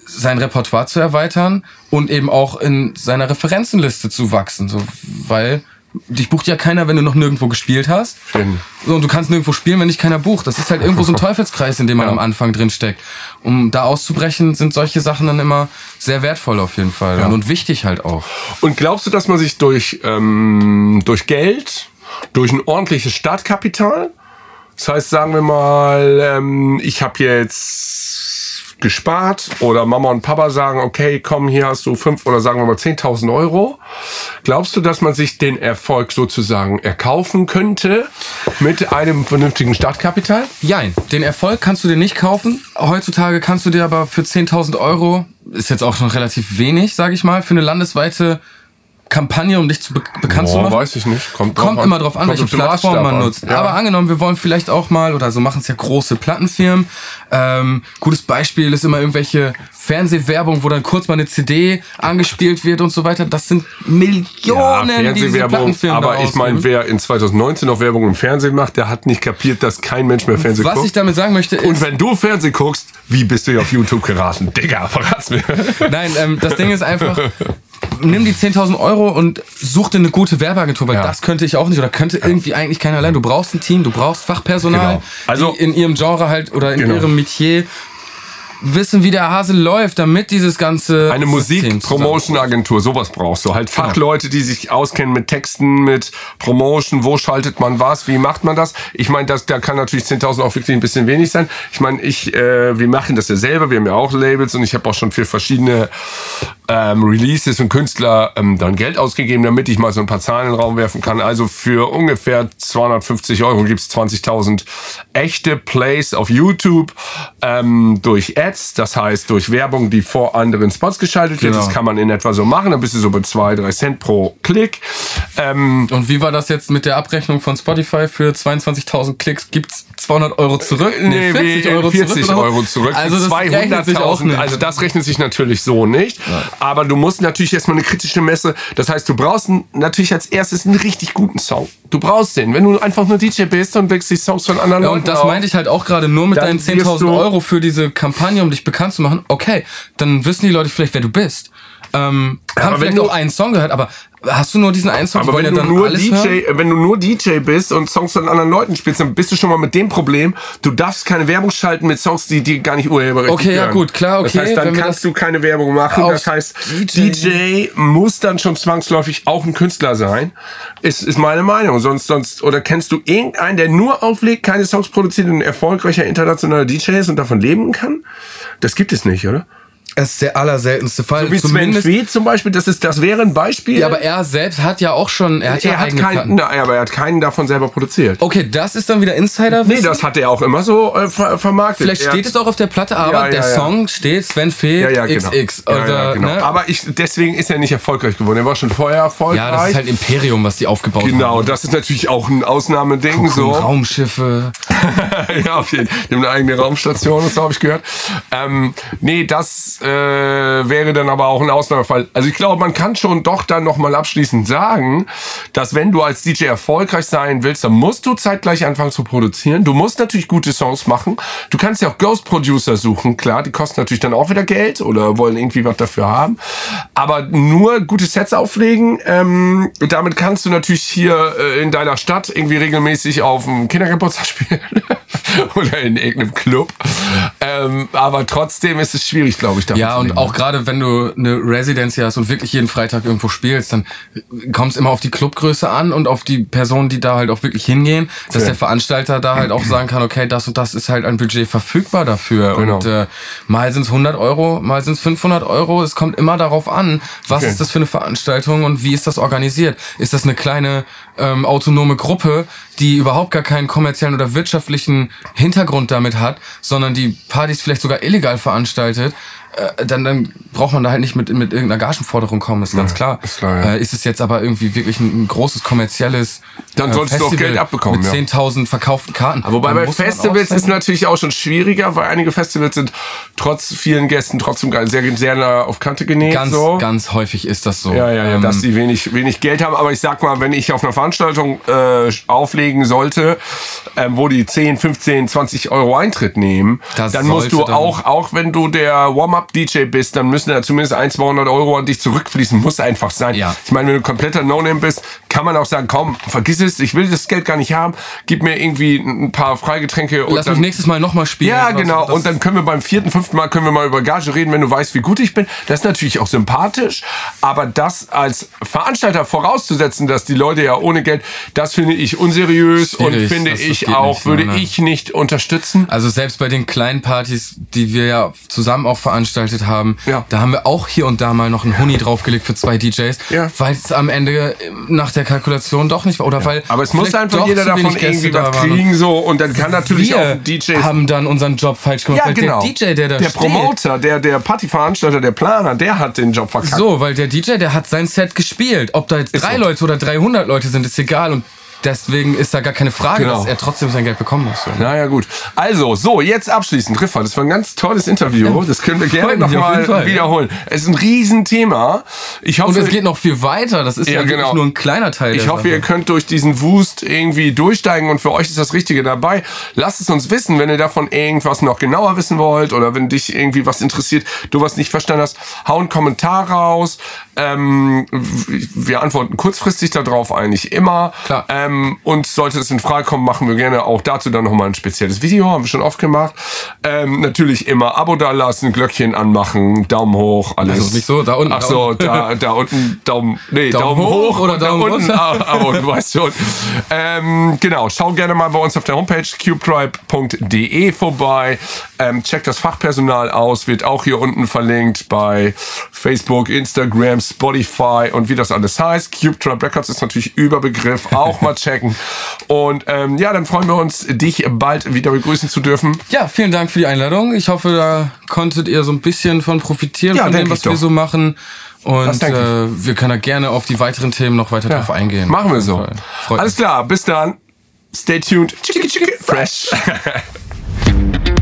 sein Repertoire zu erweitern und eben auch in seiner Referenzenliste zu wachsen. So, weil dich bucht ja keiner, wenn du noch nirgendwo gespielt hast. Schön. So, und du kannst nirgendwo spielen, wenn dich keiner bucht. Das ist halt irgendwo so ein Teufelskreis, in dem man Ja. am Anfang drin steckt. Um da auszubrechen, sind solche Sachen dann immer sehr wertvoll auf jeden Fall. Und, und wichtig halt auch. Und glaubst du, dass man sich durch, ähm, durch Geld, durch ein ordentliches Startkapital, das heißt, sagen wir mal, ähm, ich habe jetzt gespart oder Mama und Papa sagen, okay, komm, hier hast du fünf oder sagen wir mal 10.000 Euro. Glaubst du, dass man sich den Erfolg sozusagen erkaufen könnte mit einem vernünftigen Startkapital? Jein, den Erfolg kannst du dir nicht kaufen. Heutzutage kannst du dir aber für 10.000 Euro, ist jetzt auch schon relativ wenig, sage ich mal, für eine landesweite Kampagne, um dich zu be bekannt zu Boah, machen. weiß ich nicht. Kommt, drauf Kommt an. immer drauf an, Kommt welche Plattform man an. nutzt. Ja. Aber angenommen, wir wollen vielleicht auch mal, oder so machen es ja große Plattenfirmen. Ähm, gutes Beispiel ist immer irgendwelche Fernsehwerbung, wo dann kurz mal eine CD angespielt wird und so weiter. Das sind Ja, Millionen, die diese aber ich meine, wer in 2019 noch Werbung im Fernsehen macht, der hat nicht kapiert, dass kein Mensch mehr Fernsehen Was ich guckt. damit sagen möchte, Und ist, wenn du Fernsehen guckst, wie bist du hier auf YouTube geraten? Digga, verrat's mir. nein, ähm, das Ding ist einfach, nimm die 10.000 Euro und such dir eine gute Werbeagentur, weil Ja. das könnte ich auch nicht oder könnte irgendwie eigentlich keiner allein. Du brauchst ein Team, du brauchst Fachpersonal, Genau. Also- die in ihrem Genre halt oder in Genau. ihrem Metier wissen, wie der Hase läuft, damit dieses ganze Eine Musik-Promotion-Agentur, sowas brauchst du. Halt Fachleute, die sich auskennen mit Texten, mit Promotion, wo schaltet man was, wie macht man das? Ich meine, das, da kann natürlich 10.000 auch wirklich ein bisschen wenig sein. Ich meine, ich, äh, wir machen das ja selber, wir haben ja auch Labels und ich habe auch schon für verschiedene ähm, Releases und Künstler ähm, dann Geld ausgegeben, damit ich mal so ein paar Zahlen in den Raum werfen kann. Also für ungefähr 250 Euro gibt's 20.000 echte Plays auf YouTube ähm, durch Ads, das heißt durch Werbung, die vor anderen Spots geschaltet wird. Genau. Das kann man in etwa so machen. Dann bist du so bei zwei, drei Cent pro Klick. Ähm, Und wie war das jetzt mit der Abrechnung von Spotify für 22.000 Klicks? Gibt's 200 Euro zurück? Nee, 40 Euro 40 oder so? Euro zurück. Also das rechnet sich auch 200.000. nicht. Also das rechnet sich natürlich so nicht. Aber du musst natürlich erstmal eine kritische Messe. Das heißt, du brauchst natürlich als erstes einen richtig guten Song. Du brauchst den. Wenn du einfach nur DJ bist und wächst die Songs von anderen Ja, Leuten und das auf. meinte ich halt auch gerade nur mit deinen wirst 10.000 du- Euro für diese Kampagne, um dich bekannt zu machen. Okay, dann wissen die Leute vielleicht, wer du bist. Ähm, haben vielleicht auch einen Song gehört, aber hast du nur diesen einen Song? Aber wenn ja du, dann nur DJ, hören? wenn du nur DJ bist und Songs von anderen Leuten spielst, dann bist du schon mal mit dem Problem, du darfst keine Werbung schalten mit Songs, die dir gar nicht urheberrechtlich Okay, ja, gehören. gut, klar, okay, Das heißt, dann kannst du keine Werbung machen. Das heißt, DJ DJ, muss dann schon zwangsläufig auch ein Künstler sein. Ist, ist meine Meinung. Sonst, sonst, oder kennst du irgendeinen, der nur auflegt, keine Songs produziert und ein erfolgreicher internationaler DJ ist und davon leben kann? Das gibt es nicht, oder? Es ist der allerseltenste Fall. So wie Sven Fee zum Beispiel, das, ist, das wäre ein Beispiel. ja, aber er selbst hat ja auch schon, er hat ja er hat eigene keinen, na, aber er hat keinen davon selber produziert. Okay, das ist dann wieder Insider. Nee, das hat er auch immer so äh, ver vermarktet. Vielleicht er, steht es auch auf der Platte, aber Ja, ja, der ja. Song steht Sven Fee ja, ja, genau. XX. Ja, Oder, ja, genau. ne? Aber ich, deswegen ist er nicht erfolgreich geworden. Er war schon vorher erfolgreich. ja, das ist halt Imperium, was die aufgebaut Genau, haben. das ist natürlich auch ein Ausnahmeding. So. So. Raumschiffe. ja, auf jeden Fall. Die haben eine eigene Raumstation, das habe ich gehört. Ähm, nee, das äh, wäre dann aber auch ein Ausnahmefall. Also ich glaube, man kann schon doch dann nochmal abschließend sagen, dass wenn du als DJ erfolgreich sein willst, dann musst du zeitgleich anfangen zu produzieren. Du musst natürlich gute Songs machen. Du kannst ja auch Ghost Producer suchen, klar, die kosten natürlich dann auch wieder Geld oder wollen irgendwie was dafür haben. Aber nur gute Sets auflegen, ähm, damit kannst du natürlich hier äh, in deiner Stadt irgendwie regelmäßig auf dem Kindergeburtstag spielen oder in irgendeinem Club. Ähm, aber trotzdem ist es schwierig, glaube ich, damit Ja, zu und auch gerade wenn du eine Residency hast und wirklich jeden Freitag irgendwo spielst, dann kommt es immer auf die Clubgröße an und auf die Personen, die da halt auch wirklich hingehen, dass Ja. der Veranstalter da halt auch sagen kann, okay, das und das ist halt ein Budget verfügbar dafür. Genau. Und äh, mal sind es 100 Euro, mal sind es 500 Euro. Es kommt immer darauf an, was Okay. ist das für eine Veranstaltung und wie ist das organisiert. Ist das eine kleine ähm, autonome Gruppe, die überhaupt gar keinen kommerziellen oder wirtschaftlichen Hintergrund damit hat, sondern die Partys vielleicht sogar illegal veranstaltet, äh, dann, dann braucht man da halt nicht mit, mit irgendeiner Gagenforderung kommen, ist ganz klar. ist klar, ja. äh, ist es jetzt aber irgendwie wirklich ein, ein großes kommerzielles Dann äh, solltest du auch Festival Geld abbekommen, Mit ja. 10.000 verkauften Karten. Wobei Dann bei Festivals ist natürlich auch schon schwieriger, weil einige Festivals sind trotz vielen Gästen trotzdem sehr, sehr nah auf Kante genäht. ganz, so. ganz häufig ist das so. Ja, ja, ja, Ähm, dass die wenig, wenig Geld haben. Aber ich sag mal, wenn ich auf einer Veranstaltung äh, auflegen sollte, ähm, wo die 10, 15, 20 Euro Eintritt nehmen, Das dann musst du dann- auch, auch wenn du der Warm-Up-DJ bist, dann müssen da zumindest 1, 200 Euro an dich zurückfließen. Muss einfach sein. Ja. Ich meine, wenn du kompletter No-Name bist, kann man auch sagen, komm, vergiss es, ich will das Geld gar nicht haben, gib mir irgendwie ein paar Freigetränke und Lass mich dann nächstes Mal nochmal spielen. ja, oder genau. Und dann können wir beim vierten, fünften Mal können wir mal über Gage reden, wenn du weißt, wie gut ich bin. Das ist natürlich auch sympathisch. Aber das als Veranstalter vorauszusetzen, dass die Leute ja ohne Geld, das finde ich unseriös und Schwierig. finde Das- das ich auch, nicht, würde nein, nein. ich nicht unterstützen. Also selbst bei den kleinen Partys, die wir ja zusammen auch veranstaltet haben, Ja. da haben wir auch hier und da mal noch einen Huni draufgelegt für zwei DJs, Ja. weil es am Ende äh, nach der Kalkulation doch nicht war. Oder weil Aber es muss einfach jeder davon Gäste irgendwie da was waren. kriegen, so. Und dann kann natürlich wir auch DJs haben dann unseren Job falsch gemacht, ja, genau. der DJ, der da der steht, Promoter, der, der Partyveranstalter, der Planer, der hat den Job verkackt. so, weil der DJ, der hat sein Set gespielt. Ob da jetzt Ist drei so. Leute oder 300 Leute sind, ist egal. Und deswegen ist da gar keine Frage, Genau. dass er trotzdem sein Geld bekommen muss. Naja, gut. Also, so, jetzt abschließend. Riffa, das war ein ganz tolles Interview. Das können wir gerne nochmal wiederholen. Es ist ein Riesenthema. Ich hoffe, Und es geht noch viel weiter. Das ist ja, Ja, genau. nur ein kleiner Teil Ich hoffe, Sache. ihr könnt durch diesen Wust irgendwie durchsteigen und für euch ist das Richtige dabei. Lasst es uns wissen, wenn ihr davon irgendwas noch genauer wissen wollt oder wenn dich irgendwie was interessiert, du was nicht verstanden hast, hau einen Kommentar raus. Ähm, wir antworten kurzfristig darauf eigentlich immer. Klar. Ähm, und sollte das in Frage kommen, machen wir gerne auch dazu dann nochmal ein spezielles Video. Haben wir schon oft gemacht. Ähm, natürlich immer Abo da lassen, Glöckchen anmachen, Daumen hoch, alles. Also nicht so, da unten, Ach so, da, da unten Daumen, nee, Daumen Daumen, hoch hoch, oder und da Daumen unten, runter? ah, aber du weißt schon. Ähm, genau, schau gerne mal bei uns auf der Homepage cubetribe.de vorbei. Ähm, checkt das Fachpersonal aus, wird auch hier unten verlinkt bei Facebook, Instagram, Spotify und wie das alles heißt. Cube Tribe Records ist natürlich Überbegriff, auch mal checken. Und ähm, ja, dann freuen wir uns, dich bald wieder begrüßen zu dürfen. Ja, vielen Dank für die Einladung. Ich hoffe, da konntet ihr so ein bisschen von profitieren, Ja, von dem, was wir doch. so machen. Und äh, wir können da gerne auf die weiteren Themen noch weiter drauf eingehen. Machen wir so. Alles klar, bis dann. Stay tuned. Chicka, chicka, fresh.